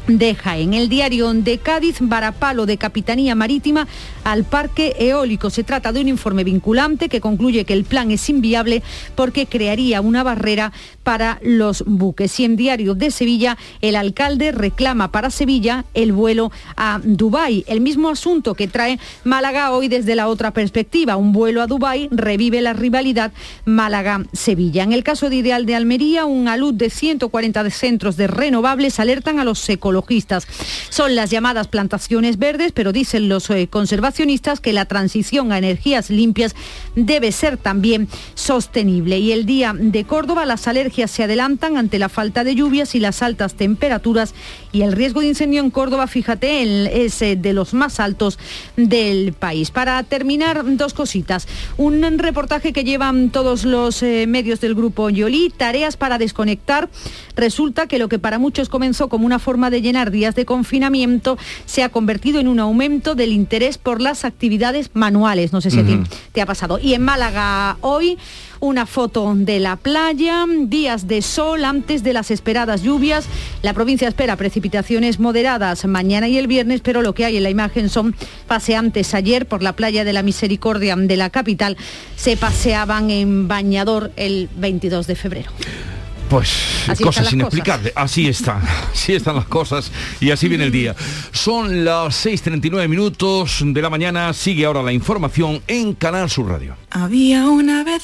deja en el diario de Cádiz, varapalo de Capitanía Marítima al parque eólico. Se trata de un informe vinculante que concluye que el plan es inviable porque crearía una barrera para los buques. Y en diario de Sevilla, el alcalde reclama para Sevilla el vuelo a Dubái. El mismo asunto que trae Málaga hoy desde la otra perspectiva. Un vuelo a Dubái revive la rivalidad Málaga-Sevilla. En el caso de Ideal de Almería, un alud de 140 centros de renovables alertan a los ecologistas. Son las llamadas plantaciones verdes, pero dicen los eh, conservacionistas que la transición a energías limpias debe ser también sostenible. Y el día de Córdoba, las alergias se adelantan ante la falta de lluvias y las altas temperaturas y el riesgo de incendio en Córdoba, fíjate, es eh, de los más altos del país. Para terminar, dos cositas. Un reportaje que llevan todos los eh, medios del grupo Yoli, tareas para desconectar. Resulta que lo que para muchos comenzó como una forma de llenar días de confinamiento se ha convertido en un aumento del interés por las actividades manuales. No sé si a ti te ha pasado. Y en Málaga hoy una foto de la playa, días de sol antes de las esperadas lluvias. La provincia espera precipitaciones moderadas mañana y el viernes, pero lo que hay en la imagen son paseantes. Ayer por la playa de la Misericordia de la capital se paseaban en bañador el 22 de febrero. Pues cosas inexplicables. Así están, así están las cosas y así viene el día. Son las 6.39 minutos de la mañana. Sigue ahora la información en Canal Sur Radio. Había una vez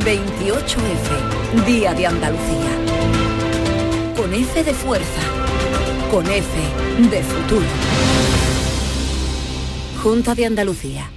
28F, Día de Andalucía. Con F de fuerza, con F de futuro. Junta de Andalucía.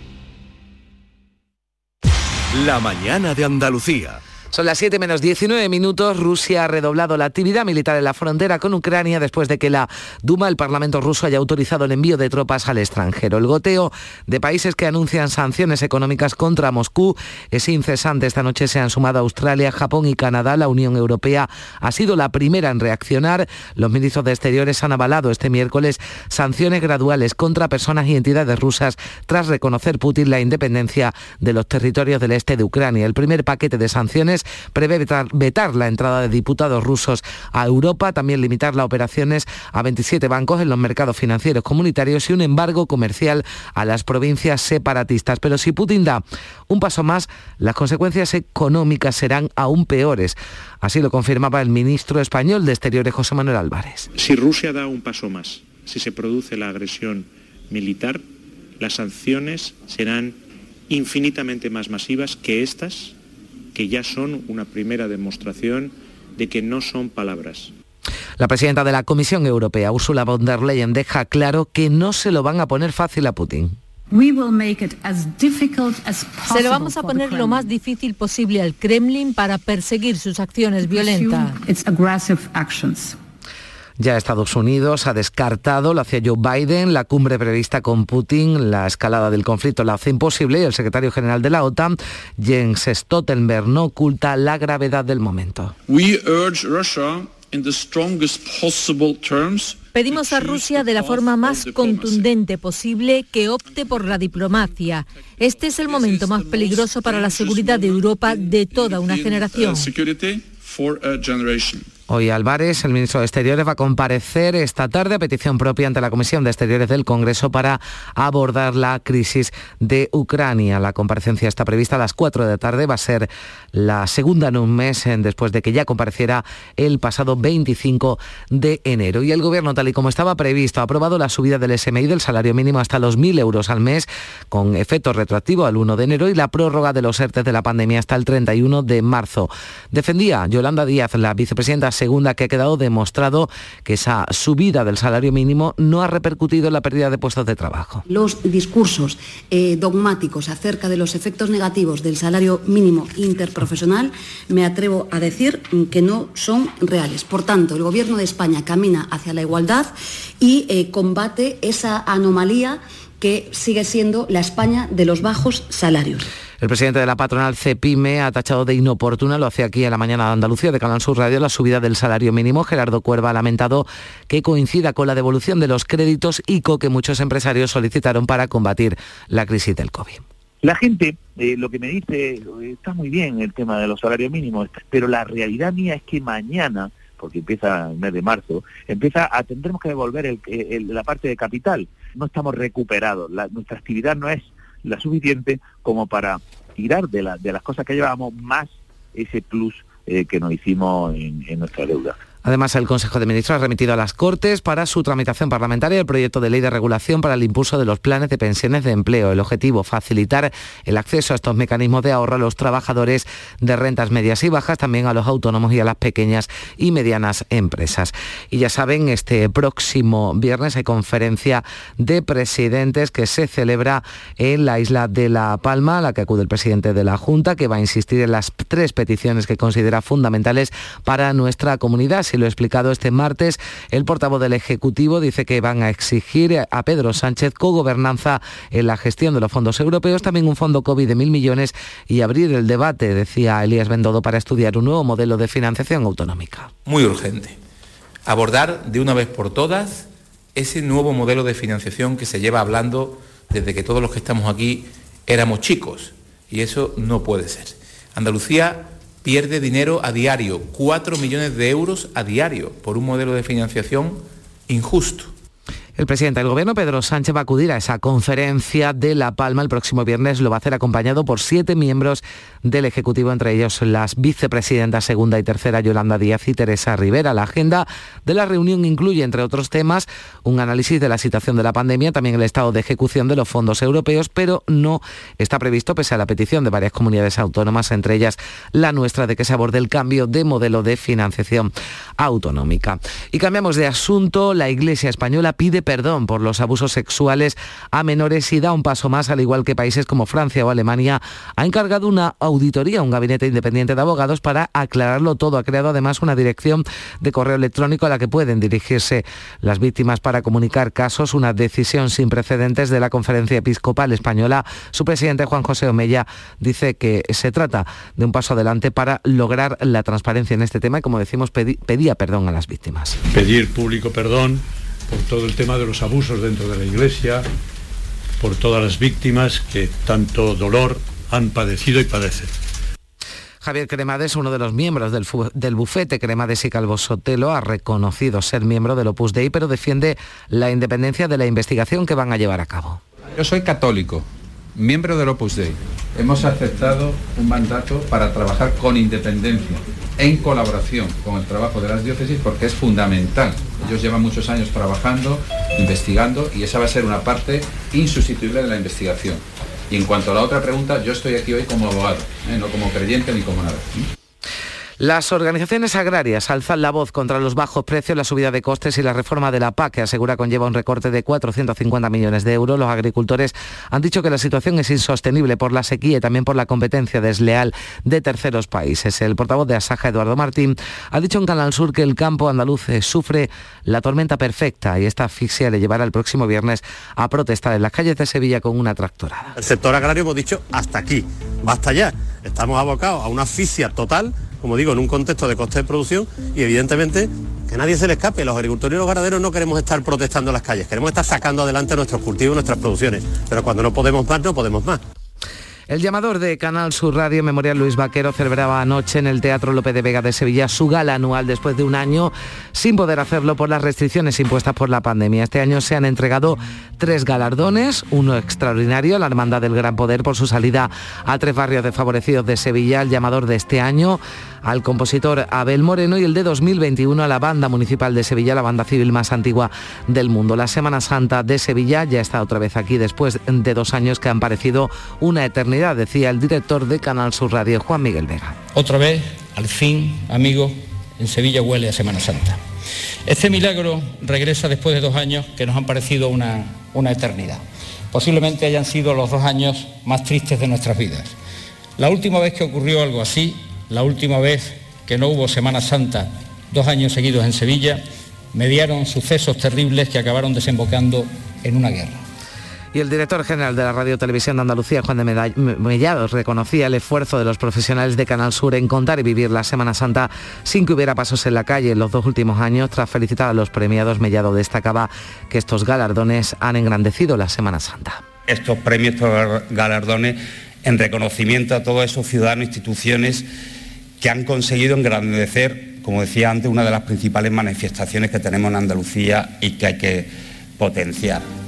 La mañana de Andalucía. Son las 7 menos 19 minutos. Rusia ha redoblado la actividad militar en la frontera con Ucrania después de que la Duma, el Parlamento ruso, haya autorizado el envío de tropas al extranjero. El goteo de países que anuncian sanciones económicas contra Moscú es incesante. Esta noche se han sumado Australia, Japón y Canadá. La Unión Europea ha sido la primera en reaccionar. Los ministros de Exteriores han avalado este miércoles sanciones graduales contra personas y entidades rusas tras reconocer Putin la independencia de los territorios del este de Ucrania. El primer paquete de sanciones prevé vetar, la entrada de diputados rusos a Europa, también limitar las operaciones a 27 bancos en los mercados financieros comunitarios y un embargo comercial a las provincias separatistas. Pero si Putin da un paso más, las consecuencias económicas serán aún peores. Así lo confirmaba el ministro español de Exteriores, José Manuel Álvarez. Si Rusia da un paso más, si se produce la agresión militar, las sanciones serán infinitamente más masivas que estas que ya son una primera demostración de que no son palabras. La presidenta de la Comisión Europea, Ursula von der Leyen, deja claro que no se lo van a poner fácil a Putin. Se lo vamos a poner lo más difícil posible al Kremlin para perseguir sus acciones violentas. Ya Estados Unidos ha descartado, lo hacía Joe Biden, la cumbre prevista con Putin, la escalada del conflicto la hace imposible y el secretario general de la OTAN, Jens Stoltenberg, no oculta la gravedad del momento. Pedimos a Rusia de la forma más contundente posible que opte por la diplomacia. Este es el momento más peligroso para la seguridad de Europa de toda una generación. Hoy Álvarez, el ministro de Exteriores, va a comparecer esta tarde a petición propia ante la Comisión de Exteriores del Congreso para abordar la crisis de Ucrania. La comparecencia está prevista a las 4 de la tarde, va a ser la segunda en un mes después de que ya compareciera el pasado 25 de enero. Y el Gobierno, tal y como estaba previsto, ha aprobado la subida del SMI del salario mínimo hasta los 1.000 euros al mes, con efecto retroactivo al 1 de enero, y la prórroga de los ERTE de la pandemia hasta el 31 de marzo. Defendía Yolanda Díaz, la vicepresidenta segunda, que ha quedado demostrado que esa subida del salario mínimo no ha repercutido en la pérdida de puestos de trabajo. Los discursos eh, dogmáticos acerca de los efectos negativos del salario mínimo interprofesional, me atrevo a decir que no son reales. Por tanto, el Gobierno de España camina hacia la igualdad y eh, combate esa anomalía que sigue siendo la España de los bajos salarios. El presidente de la patronal CEPIME ha tachado de inoportuna, lo hace aquí en la mañana de Andalucía de Canal Sur Radio, la subida del salario mínimo. Gerardo Cuerva ha lamentado que coincida con la devolución de los créditos ICO que muchos empresarios solicitaron para combatir la crisis del COVID. La gente eh, lo que me dice, está muy bien el tema de los salarios mínimos, pero la realidad mía es que mañana porque empieza el mes de marzo, empieza a tendremos que devolver la parte de capital. No estamos recuperados, nuestra actividad no es la suficiente como para tirar de, de las cosas que llevábamos más ese plus eh, que nos hicimos en nuestra deuda. Además, el Consejo de Ministros ha remitido a las Cortes para su tramitación parlamentaria el proyecto de ley de regulación para el impulso de los planes de pensiones de empleo. El objetivo, facilitar el acceso a estos mecanismos de ahorro a los trabajadores de rentas medias y bajas, también a los autónomos y a las pequeñas y medianas empresas. Y ya saben, este próximo viernes hay conferencia de presidentes que se celebra en la isla de La Palma, a la que acude el presidente de la Junta, que va a insistir en las tres peticiones que considera fundamentales para nuestra comunidad y lo he explicado este martes, el portavoz del Ejecutivo dice que van a exigir a Pedro Sánchez cogobernanza en la gestión de los fondos europeos, también un fondo COVID de mil millones y abrir el debate, decía Elías Bendodo, para estudiar un nuevo modelo de financiación autonómica. Muy urgente. Abordar de una vez por todas ese nuevo modelo de financiación que se lleva hablando desde que todos los que estamos aquí éramos chicos. Y eso no puede ser. Andalucía pierde dinero a diario, 4 millones de euros a diario, por un modelo de financiación injusto. El presidente del Gobierno, Pedro Sánchez, va a acudir a esa conferencia de La Palma el próximo viernes. Lo va a hacer acompañado por siete miembros del Ejecutivo, entre ellos las vicepresidentas segunda y tercera, Yolanda Díaz y Teresa Rivera. La agenda de la reunión incluye, entre otros temas, un análisis de la situación de la pandemia, también el estado de ejecución de los fondos europeos, pero no está previsto, pese a la petición de varias comunidades autónomas, entre ellas la nuestra, de que se aborde el cambio de modelo de financiación autonómica. Y cambiamos de asunto. La Iglesia española pide perdón por los abusos sexuales a menores y da un paso más, al igual que países como Francia o Alemania, ha encargado una auditoría, un gabinete independiente de abogados para aclararlo todo. Ha creado además una dirección de correo electrónico a la que pueden dirigirse las víctimas para comunicar casos, una decisión sin precedentes de la Conferencia Episcopal Española. Su presidente Juan José Omella dice que se trata de un paso adelante para lograr la transparencia en este tema y como decimos pedía perdón a las víctimas. Pedir público perdón por todo el tema de los abusos dentro de la Iglesia, por todas las víctimas que tanto dolor han padecido y padecen. Javier Cremades, uno de los miembros del, del, bufete Cremades y Calvo Sotelo, ha reconocido ser miembro del Opus Dei, pero defiende la independencia de la investigación que van a llevar a cabo. Yo soy católico, miembro del Opus Dei. Hemos aceptado un mandato para trabajar con independencia, en colaboración con el trabajo de las diócesis, porque es fundamental. Ellos llevan muchos años trabajando, investigando, y esa va a ser una parte insustituible de la investigación. Y en cuanto a la otra pregunta, yo estoy aquí hoy como abogado, ¿eh? no como creyente ni como nada. Las organizaciones agrarias alzan la voz contra los bajos precios, la subida de costes y la reforma de la PAC, que asegura conlleva un recorte de 450 millones de euros. Los agricultores han dicho que la situación es insostenible por la sequía y también por la competencia desleal de terceros países. El portavoz de Asaja, Eduardo Martín, ha dicho en Canal Sur que el campo andaluz sufre la tormenta perfecta y esta asfixia le llevará el próximo viernes a protestar en las calles de Sevilla con una tractorada. El sector agrario hemos dicho hasta aquí, basta ya. Estamos abocados a una asfixia total como digo, en un contexto de coste de producción y evidentemente que nadie se le escape. Los agricultores y los ganaderos no queremos estar protestando en las calles, queremos estar sacando adelante nuestros cultivos, nuestras producciones, pero cuando no podemos más, no podemos más. El llamador de Canal Sur Radio Memorial Luis Vaquero celebraba anoche en el Teatro López de Vega de Sevilla su gala anual después de un año sin poder hacerlo por las restricciones impuestas por la pandemia. Este año se han entregado tres galardones, uno extraordinario, la Hermandad del Gran Poder por su salida a tres barrios desfavorecidos de Sevilla, el llamador de este año al compositor Abel Moreno y el de 2021 a la Banda Municipal de Sevilla, la banda civil más antigua del mundo. La Semana Santa de Sevilla ya está otra vez aquí después de dos años que han parecido una eternidad, decía el director de Canal Sur Radio, Juan Miguel Vega. Otra vez, al fin, amigos, en Sevilla huele a Semana Santa. Este milagro regresa después de dos años que nos han parecido una, una eternidad. Posiblemente hayan sido los dos años más tristes de nuestras vidas. La última vez que ocurrió algo así la última vez que no hubo Semana Santa, dos años seguidos en Sevilla, mediaron sucesos terribles que acabaron desembocando en una guerra. Y el director general de la Radio Televisión de Andalucía, Juan de Mellados, reconocía el esfuerzo de los profesionales de Canal Sur en contar y vivir la Semana Santa sin que hubiera pasos en la calle en los dos últimos años. Tras felicitar a los premiados, Mellado destacaba que estos galardones han engrandecido la Semana Santa. Estos premios, estos galardones, en reconocimiento a todos esos ciudadanos, e instituciones que han conseguido engrandecer, como decía antes, una de las principales manifestaciones que tenemos en Andalucía y que hay que potenciar.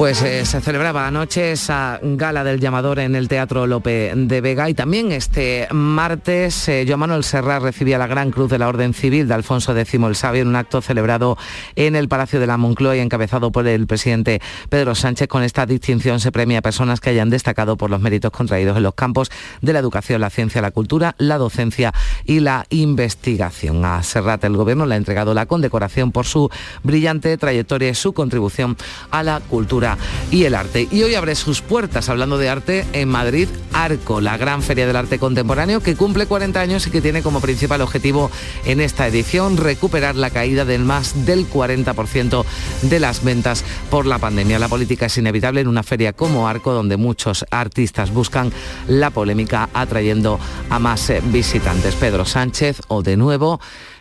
Pues eh, se celebraba anoche esa gala del llamador en el Teatro Lope de Vega y también este martes eh, Joan Manuel Serra recibía la Gran Cruz de la Orden Civil de Alfonso X el Sabio en un acto celebrado en el Palacio de la Moncloa y encabezado por el presidente Pedro Sánchez. Con esta distinción se premia a personas que hayan destacado por los méritos contraídos en los campos de la educación, la ciencia, la cultura, la docencia y la investigación. A Serrat el Gobierno le ha entregado la condecoración por su brillante trayectoria y su contribución a la cultura y el arte. Y hoy abre sus puertas, hablando de arte, en Madrid, Arco, la gran feria del arte contemporáneo que cumple 40 años y que tiene como principal objetivo en esta edición recuperar la caída del más del 40% de las ventas por la pandemia. La política es inevitable en una feria como Arco, donde muchos artistas buscan la polémica atrayendo a más eh, visitantes. Pedro Sánchez, o de nuevo,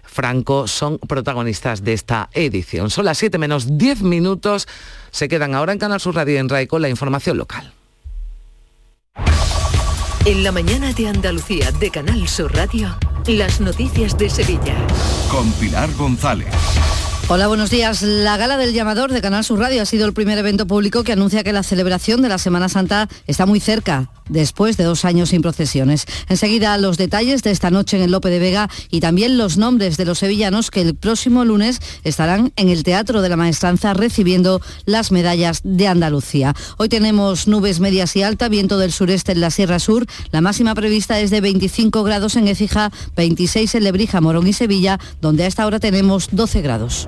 Franco son protagonistas de esta edición. Son las 7 menos 10 minutos. Se quedan ahora en Canal Sur Radio y en RAI con la información local. En la mañana de Andalucía de Canal Sur Radio, las noticias de Sevilla. Con Pilar González. Hola, buenos días. La Gala del Llamador de Canal Sur Radio ha sido el primer evento público que anuncia que la celebración de la Semana Santa está muy cerca, después de dos años sin procesiones. Enseguida los detalles de esta noche en el Lope de Vega y también los nombres de los sevillanos que el próximo lunes estarán en el Teatro de la Maestranza recibiendo las medallas de Andalucía. Hoy tenemos nubes medias y alta, viento del sureste en la Sierra Sur. La máxima prevista es de 25 grados en Écija, 26 en Lebrija, Morón y Sevilla, donde a esta hora tenemos 12 grados.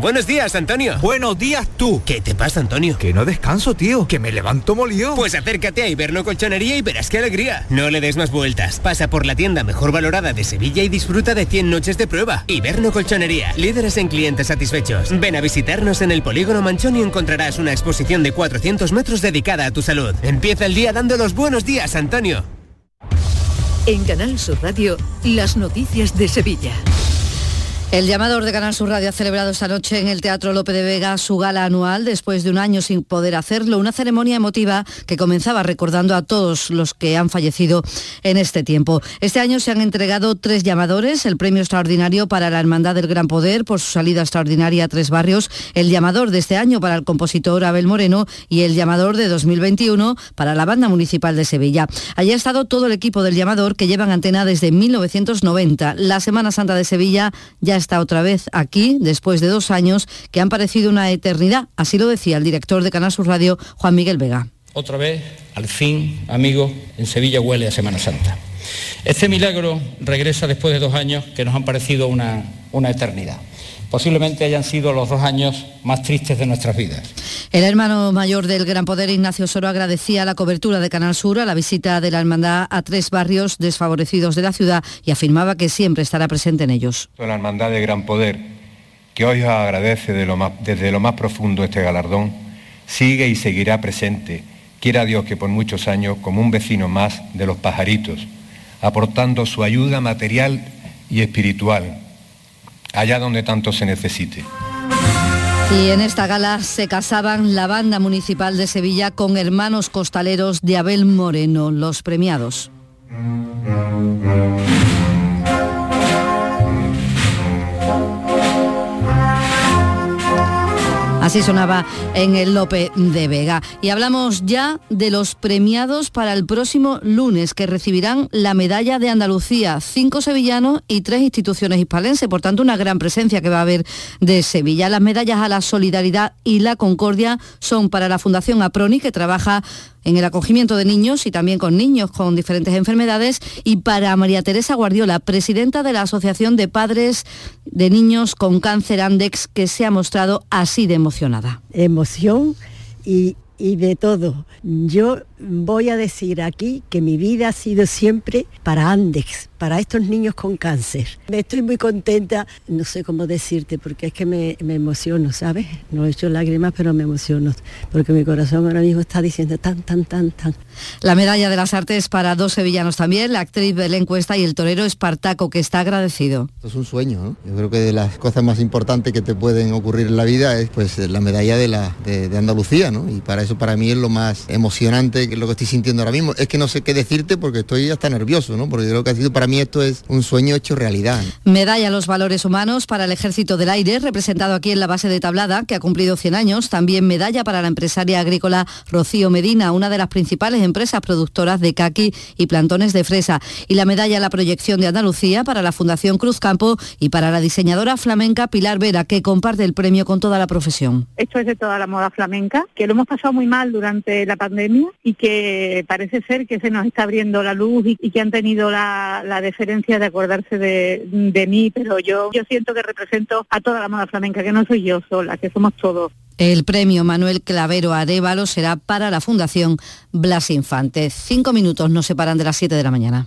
Buenos días, Antonio. Buenos días tú. ¿Qué te pasa, Antonio? Que no descanso, tío. Que me levanto molido. Pues acércate a Iberno Colchonería y verás qué alegría. No le des más vueltas. Pasa por la tienda mejor valorada de Sevilla y disfruta de 100 noches de prueba. Iberno Colchonería. Líderes en clientes satisfechos. Ven a visitarnos en el Polígono Manchón y encontrarás una exposición de 400 metros dedicada a tu salud. Empieza el día dando los buenos días, Antonio. En Canal Sur Radio, las noticias de Sevilla. El llamador de Canal Sur Radio ha celebrado esta noche en el Teatro Lope de Vega su gala anual después de un año sin poder hacerlo, una ceremonia emotiva que comenzaba recordando a todos los que han fallecido en este tiempo. Este año se han entregado tres llamadores, el premio extraordinario para la Hermandad del Gran Poder por su salida extraordinaria a tres barrios, el llamador de este año para el compositor Abel Moreno y el llamador de 2021 para la Banda Municipal de Sevilla. Allí ha estado todo el equipo del llamador que llevan antena desde 1990. La Semana Santa de Sevilla ya está otra vez aquí después de dos años que han parecido una eternidad. Así lo decía el director de Canal Sur Radio, Juan Miguel Vega. Otra vez, al fin, amigos, en Sevilla huele a Semana Santa. Este milagro regresa después de dos años que nos han parecido una, una eternidad. Posiblemente hayan sido los dos años más tristes de nuestras vidas. El hermano mayor del Gran Poder, Ignacio Soro, agradecía la cobertura de Canal Sur a la visita de la hermandad a tres barrios desfavorecidos de la ciudad y afirmaba que siempre estará presente en ellos. La hermandad de Gran Poder, que hoy os agradece desde lo más profundo este galardón, sigue y seguirá presente, quiera Dios que por muchos años, como un vecino más de los pajaritos, aportando su ayuda material y espiritual allá donde tanto se necesite. Y en esta gala se casaban la banda municipal de Sevilla con hermanos costaleros de Abel Moreno, los premiados. Así sonaba en el Lope de Vega. Y hablamos ya de los premiados para el próximo lunes, que recibirán la medalla de Andalucía, cinco sevillanos y tres instituciones hispalenses. Por tanto, una gran presencia que va a haber de Sevilla. Las medallas a la solidaridad y la concordia son para la Fundación APRONI, que trabaja en el acogimiento de niños y también con niños con diferentes enfermedades y para María Teresa Guardiola, presidenta de la Asociación de Padres de Niños con Cáncer Andex, que se ha mostrado así de emocionada. Emoción y, y de todo. Yo voy a decir aquí que mi vida ha sido siempre para Andex, para estos niños con cáncer. Me estoy muy contenta, no sé cómo decirte, porque es que me, emociono, ¿sabes? No he hecho lágrimas, pero me emociono, porque mi corazón ahora mismo está diciendo tan, tan, tan, tan. La medalla de las artes para dos sevillanos también, la actriz Belén Cuesta y el torero Espartaco, que está agradecido. es un sueño, ¿no? Yo creo que de las cosas más importantes que te pueden ocurrir en la vida es pues la medalla de, la, de, Andalucía, ¿no? Y para eso para mí es lo más emocionante, que lo que estoy sintiendo ahora mismo. Es que no sé qué decirte porque estoy hasta nervioso, ¿no? Porque creo que ha sido para mí esto es un sueño hecho realidad. Medalla a los valores humanos para el Ejército del Aire, representado aquí en la base de Tablada, que ha cumplido 100 años. También medalla para la empresaria agrícola Rocío Medina, una de las principales empresas productoras de caqui y plantones de fresa. Y la medalla a la proyección de Andalucía para la Fundación Cruz Campo y para la diseñadora flamenca Pilar Vera, que comparte el premio con toda la profesión. Esto es de toda la moda flamenca, que lo hemos pasado muy mal durante la pandemia y que parece ser que se nos está abriendo la luz y, que han tenido la, la deferencia de acordarse de, mí, pero yo, yo siento que represento a toda la moda flamenca, que no soy yo sola, que somos todos. El premio Manuel Clavero Arevalo será para la Fundación Blas Infante. Cinco minutos nos separan de las siete de la mañana.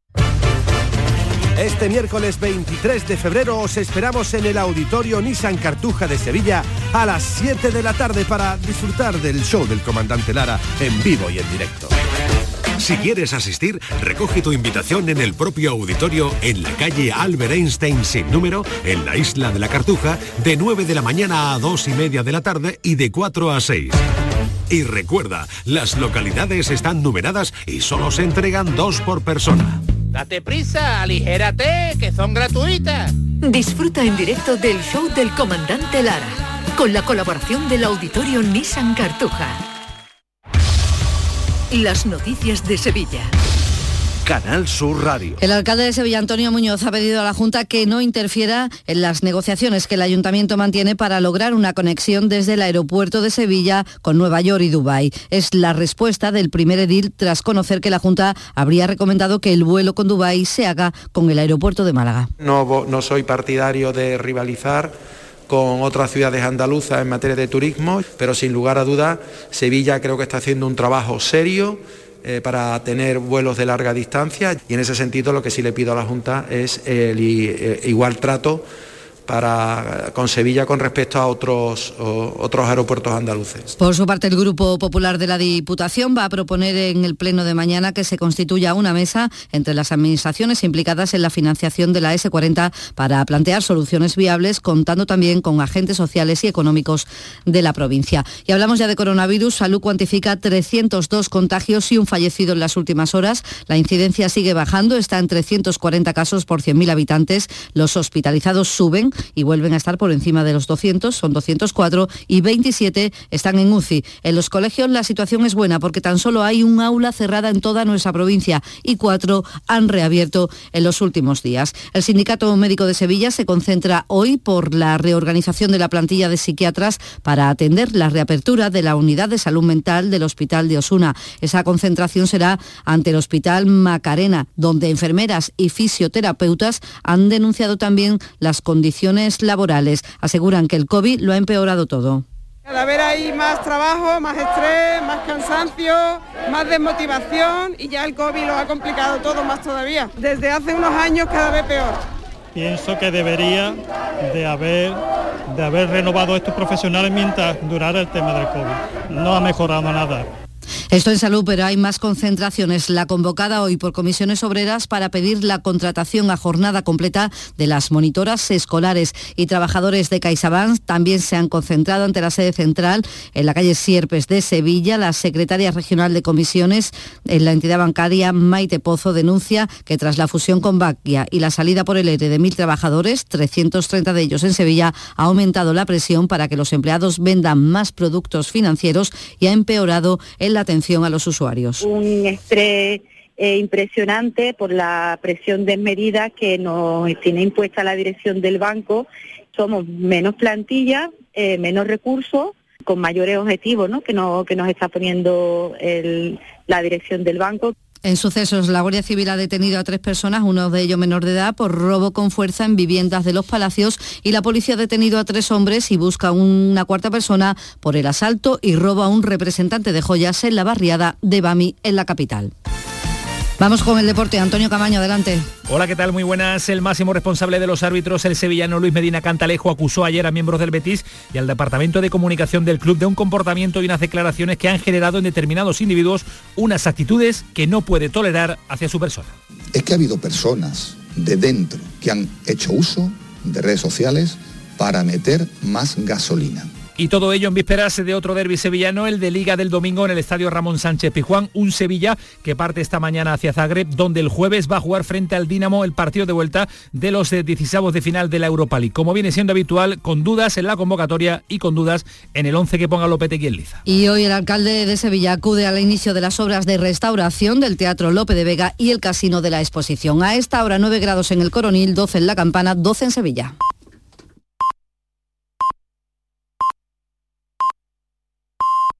Este miércoles 23 de febrero os esperamos en el Auditorio Nissan Cartuja de Sevilla a las 7 de la tarde para disfrutar del show del comandante Lara en vivo y en directo. Si quieres asistir, recoge tu invitación en el propio auditorio en la calle Albert Einstein sin número, en la isla de la Cartuja, de 9 de la mañana a 2 y media de la tarde y de 4 a 6. Y recuerda, las localidades están numeradas y solo se entregan dos por persona. Date prisa, aligérate, que son gratuitas. Disfruta en directo del show del comandante Lara, con la colaboración del auditorio Nissan Cartuja. Las noticias de Sevilla. Canal Sur Radio. El alcalde de Sevilla, Antonio Muñoz, ha pedido a la Junta que no interfiera en las negociaciones que el ayuntamiento mantiene para lograr una conexión desde el aeropuerto de Sevilla con Nueva York y Dubái. Es la respuesta del primer edil tras conocer que la Junta habría recomendado que el vuelo con Dubái se haga con el aeropuerto de Málaga. No, no soy partidario de rivalizar con otras ciudades andaluzas en materia de turismo, pero sin lugar a dudas Sevilla creo que está haciendo un trabajo serio eh, para tener vuelos de larga distancia y en ese sentido lo que sí le pido a la Junta es el eh, igual trato para, con Sevilla con respecto a otros, otros aeropuertos andaluces. Por su parte, el Grupo Popular de la Diputación va a proponer en el Pleno de mañana que se constituya una mesa entre las administraciones implicadas en la financiación de la S40 para plantear soluciones viables, contando también con agentes sociales y económicos de la provincia. Y hablamos ya de coronavirus. Salud cuantifica 302 contagios y un fallecido en las últimas horas. La incidencia sigue bajando, está en 340 casos por 100.000 habitantes. Los hospitalizados suben y vuelven a estar por encima de los 200, son 204 y 27 están en UCI. En los colegios la situación es buena porque tan solo hay un aula cerrada en toda nuestra provincia y cuatro han reabierto en los últimos días. El Sindicato Médico de Sevilla se concentra hoy por la reorganización de la plantilla de psiquiatras para atender la reapertura de la unidad de salud mental del Hospital de Osuna. Esa concentración será ante el Hospital Macarena, donde enfermeras y fisioterapeutas han denunciado también las condiciones laborales. Aseguran que el COVID lo ha empeorado todo. Cada vez hay más trabajo, más estrés, más cansancio, más desmotivación y ya el COVID lo ha complicado todo más todavía. Desde hace unos años cada vez peor. Pienso que debería de haber, de haber renovado estos profesionales mientras durara el tema del COVID. No ha mejorado nada. Esto en salud, pero hay más concentraciones. La convocada hoy por comisiones obreras para pedir la contratación a jornada completa de las monitoras escolares y trabajadores de CaixaBank también se han concentrado ante la sede central en la calle Sierpes de Sevilla. La secretaria regional de comisiones en la entidad bancaria, Maite Pozo, denuncia que tras la fusión con Baquia y la salida por el ERE de mil trabajadores, 330 de ellos en Sevilla, ha aumentado la presión para que los empleados vendan más productos financieros y ha empeorado en la atención a los usuarios. Un estrés eh, impresionante por la presión desmedida que nos tiene impuesta la dirección del banco. Somos menos plantilla, eh, menos recursos, con mayores objetivos ¿no? Que, no, que nos está poniendo la dirección del banco. En sucesos, la Guardia Civil ha detenido a tres personas, uno de ellos menor de edad, por robo con fuerza en viviendas de los palacios y la policía ha detenido a tres hombres y busca una cuarta persona por el asalto y robo a un representante de joyas en la barriada de Bami, en la capital. Vamos con el deporte. Antonio Camaño, adelante. Hola, ¿qué tal? Muy buenas. El máximo responsable de los árbitros, el sevillano Luis Medina Cantalejo, acusó ayer a miembros del Betis y al Departamento de Comunicación del club de un comportamiento y unas declaraciones que han generado en determinados individuos unas actitudes que no puede tolerar hacia su persona. Es que ha habido personas de dentro que han hecho uso de redes sociales para meter más gasolina y todo ello en vísperas de otro derby sevillano, el de Liga del domingo en el Estadio Ramón Sánchez Pijuán, un Sevilla que parte esta mañana hacia Zagreb, donde el jueves va a jugar frente al Dinamo el partido de vuelta de los 16 de final de la Europa League. Como viene siendo habitual, con dudas en la convocatoria y con dudas en el 11 que ponga Lopetegui en liza. Y hoy el alcalde de Sevilla acude al inicio de las obras de restauración del Teatro Lope de Vega y el Casino de la Exposición. A esta hora 9 grados en el Coronil, 12 en la Campana, 12 en Sevilla.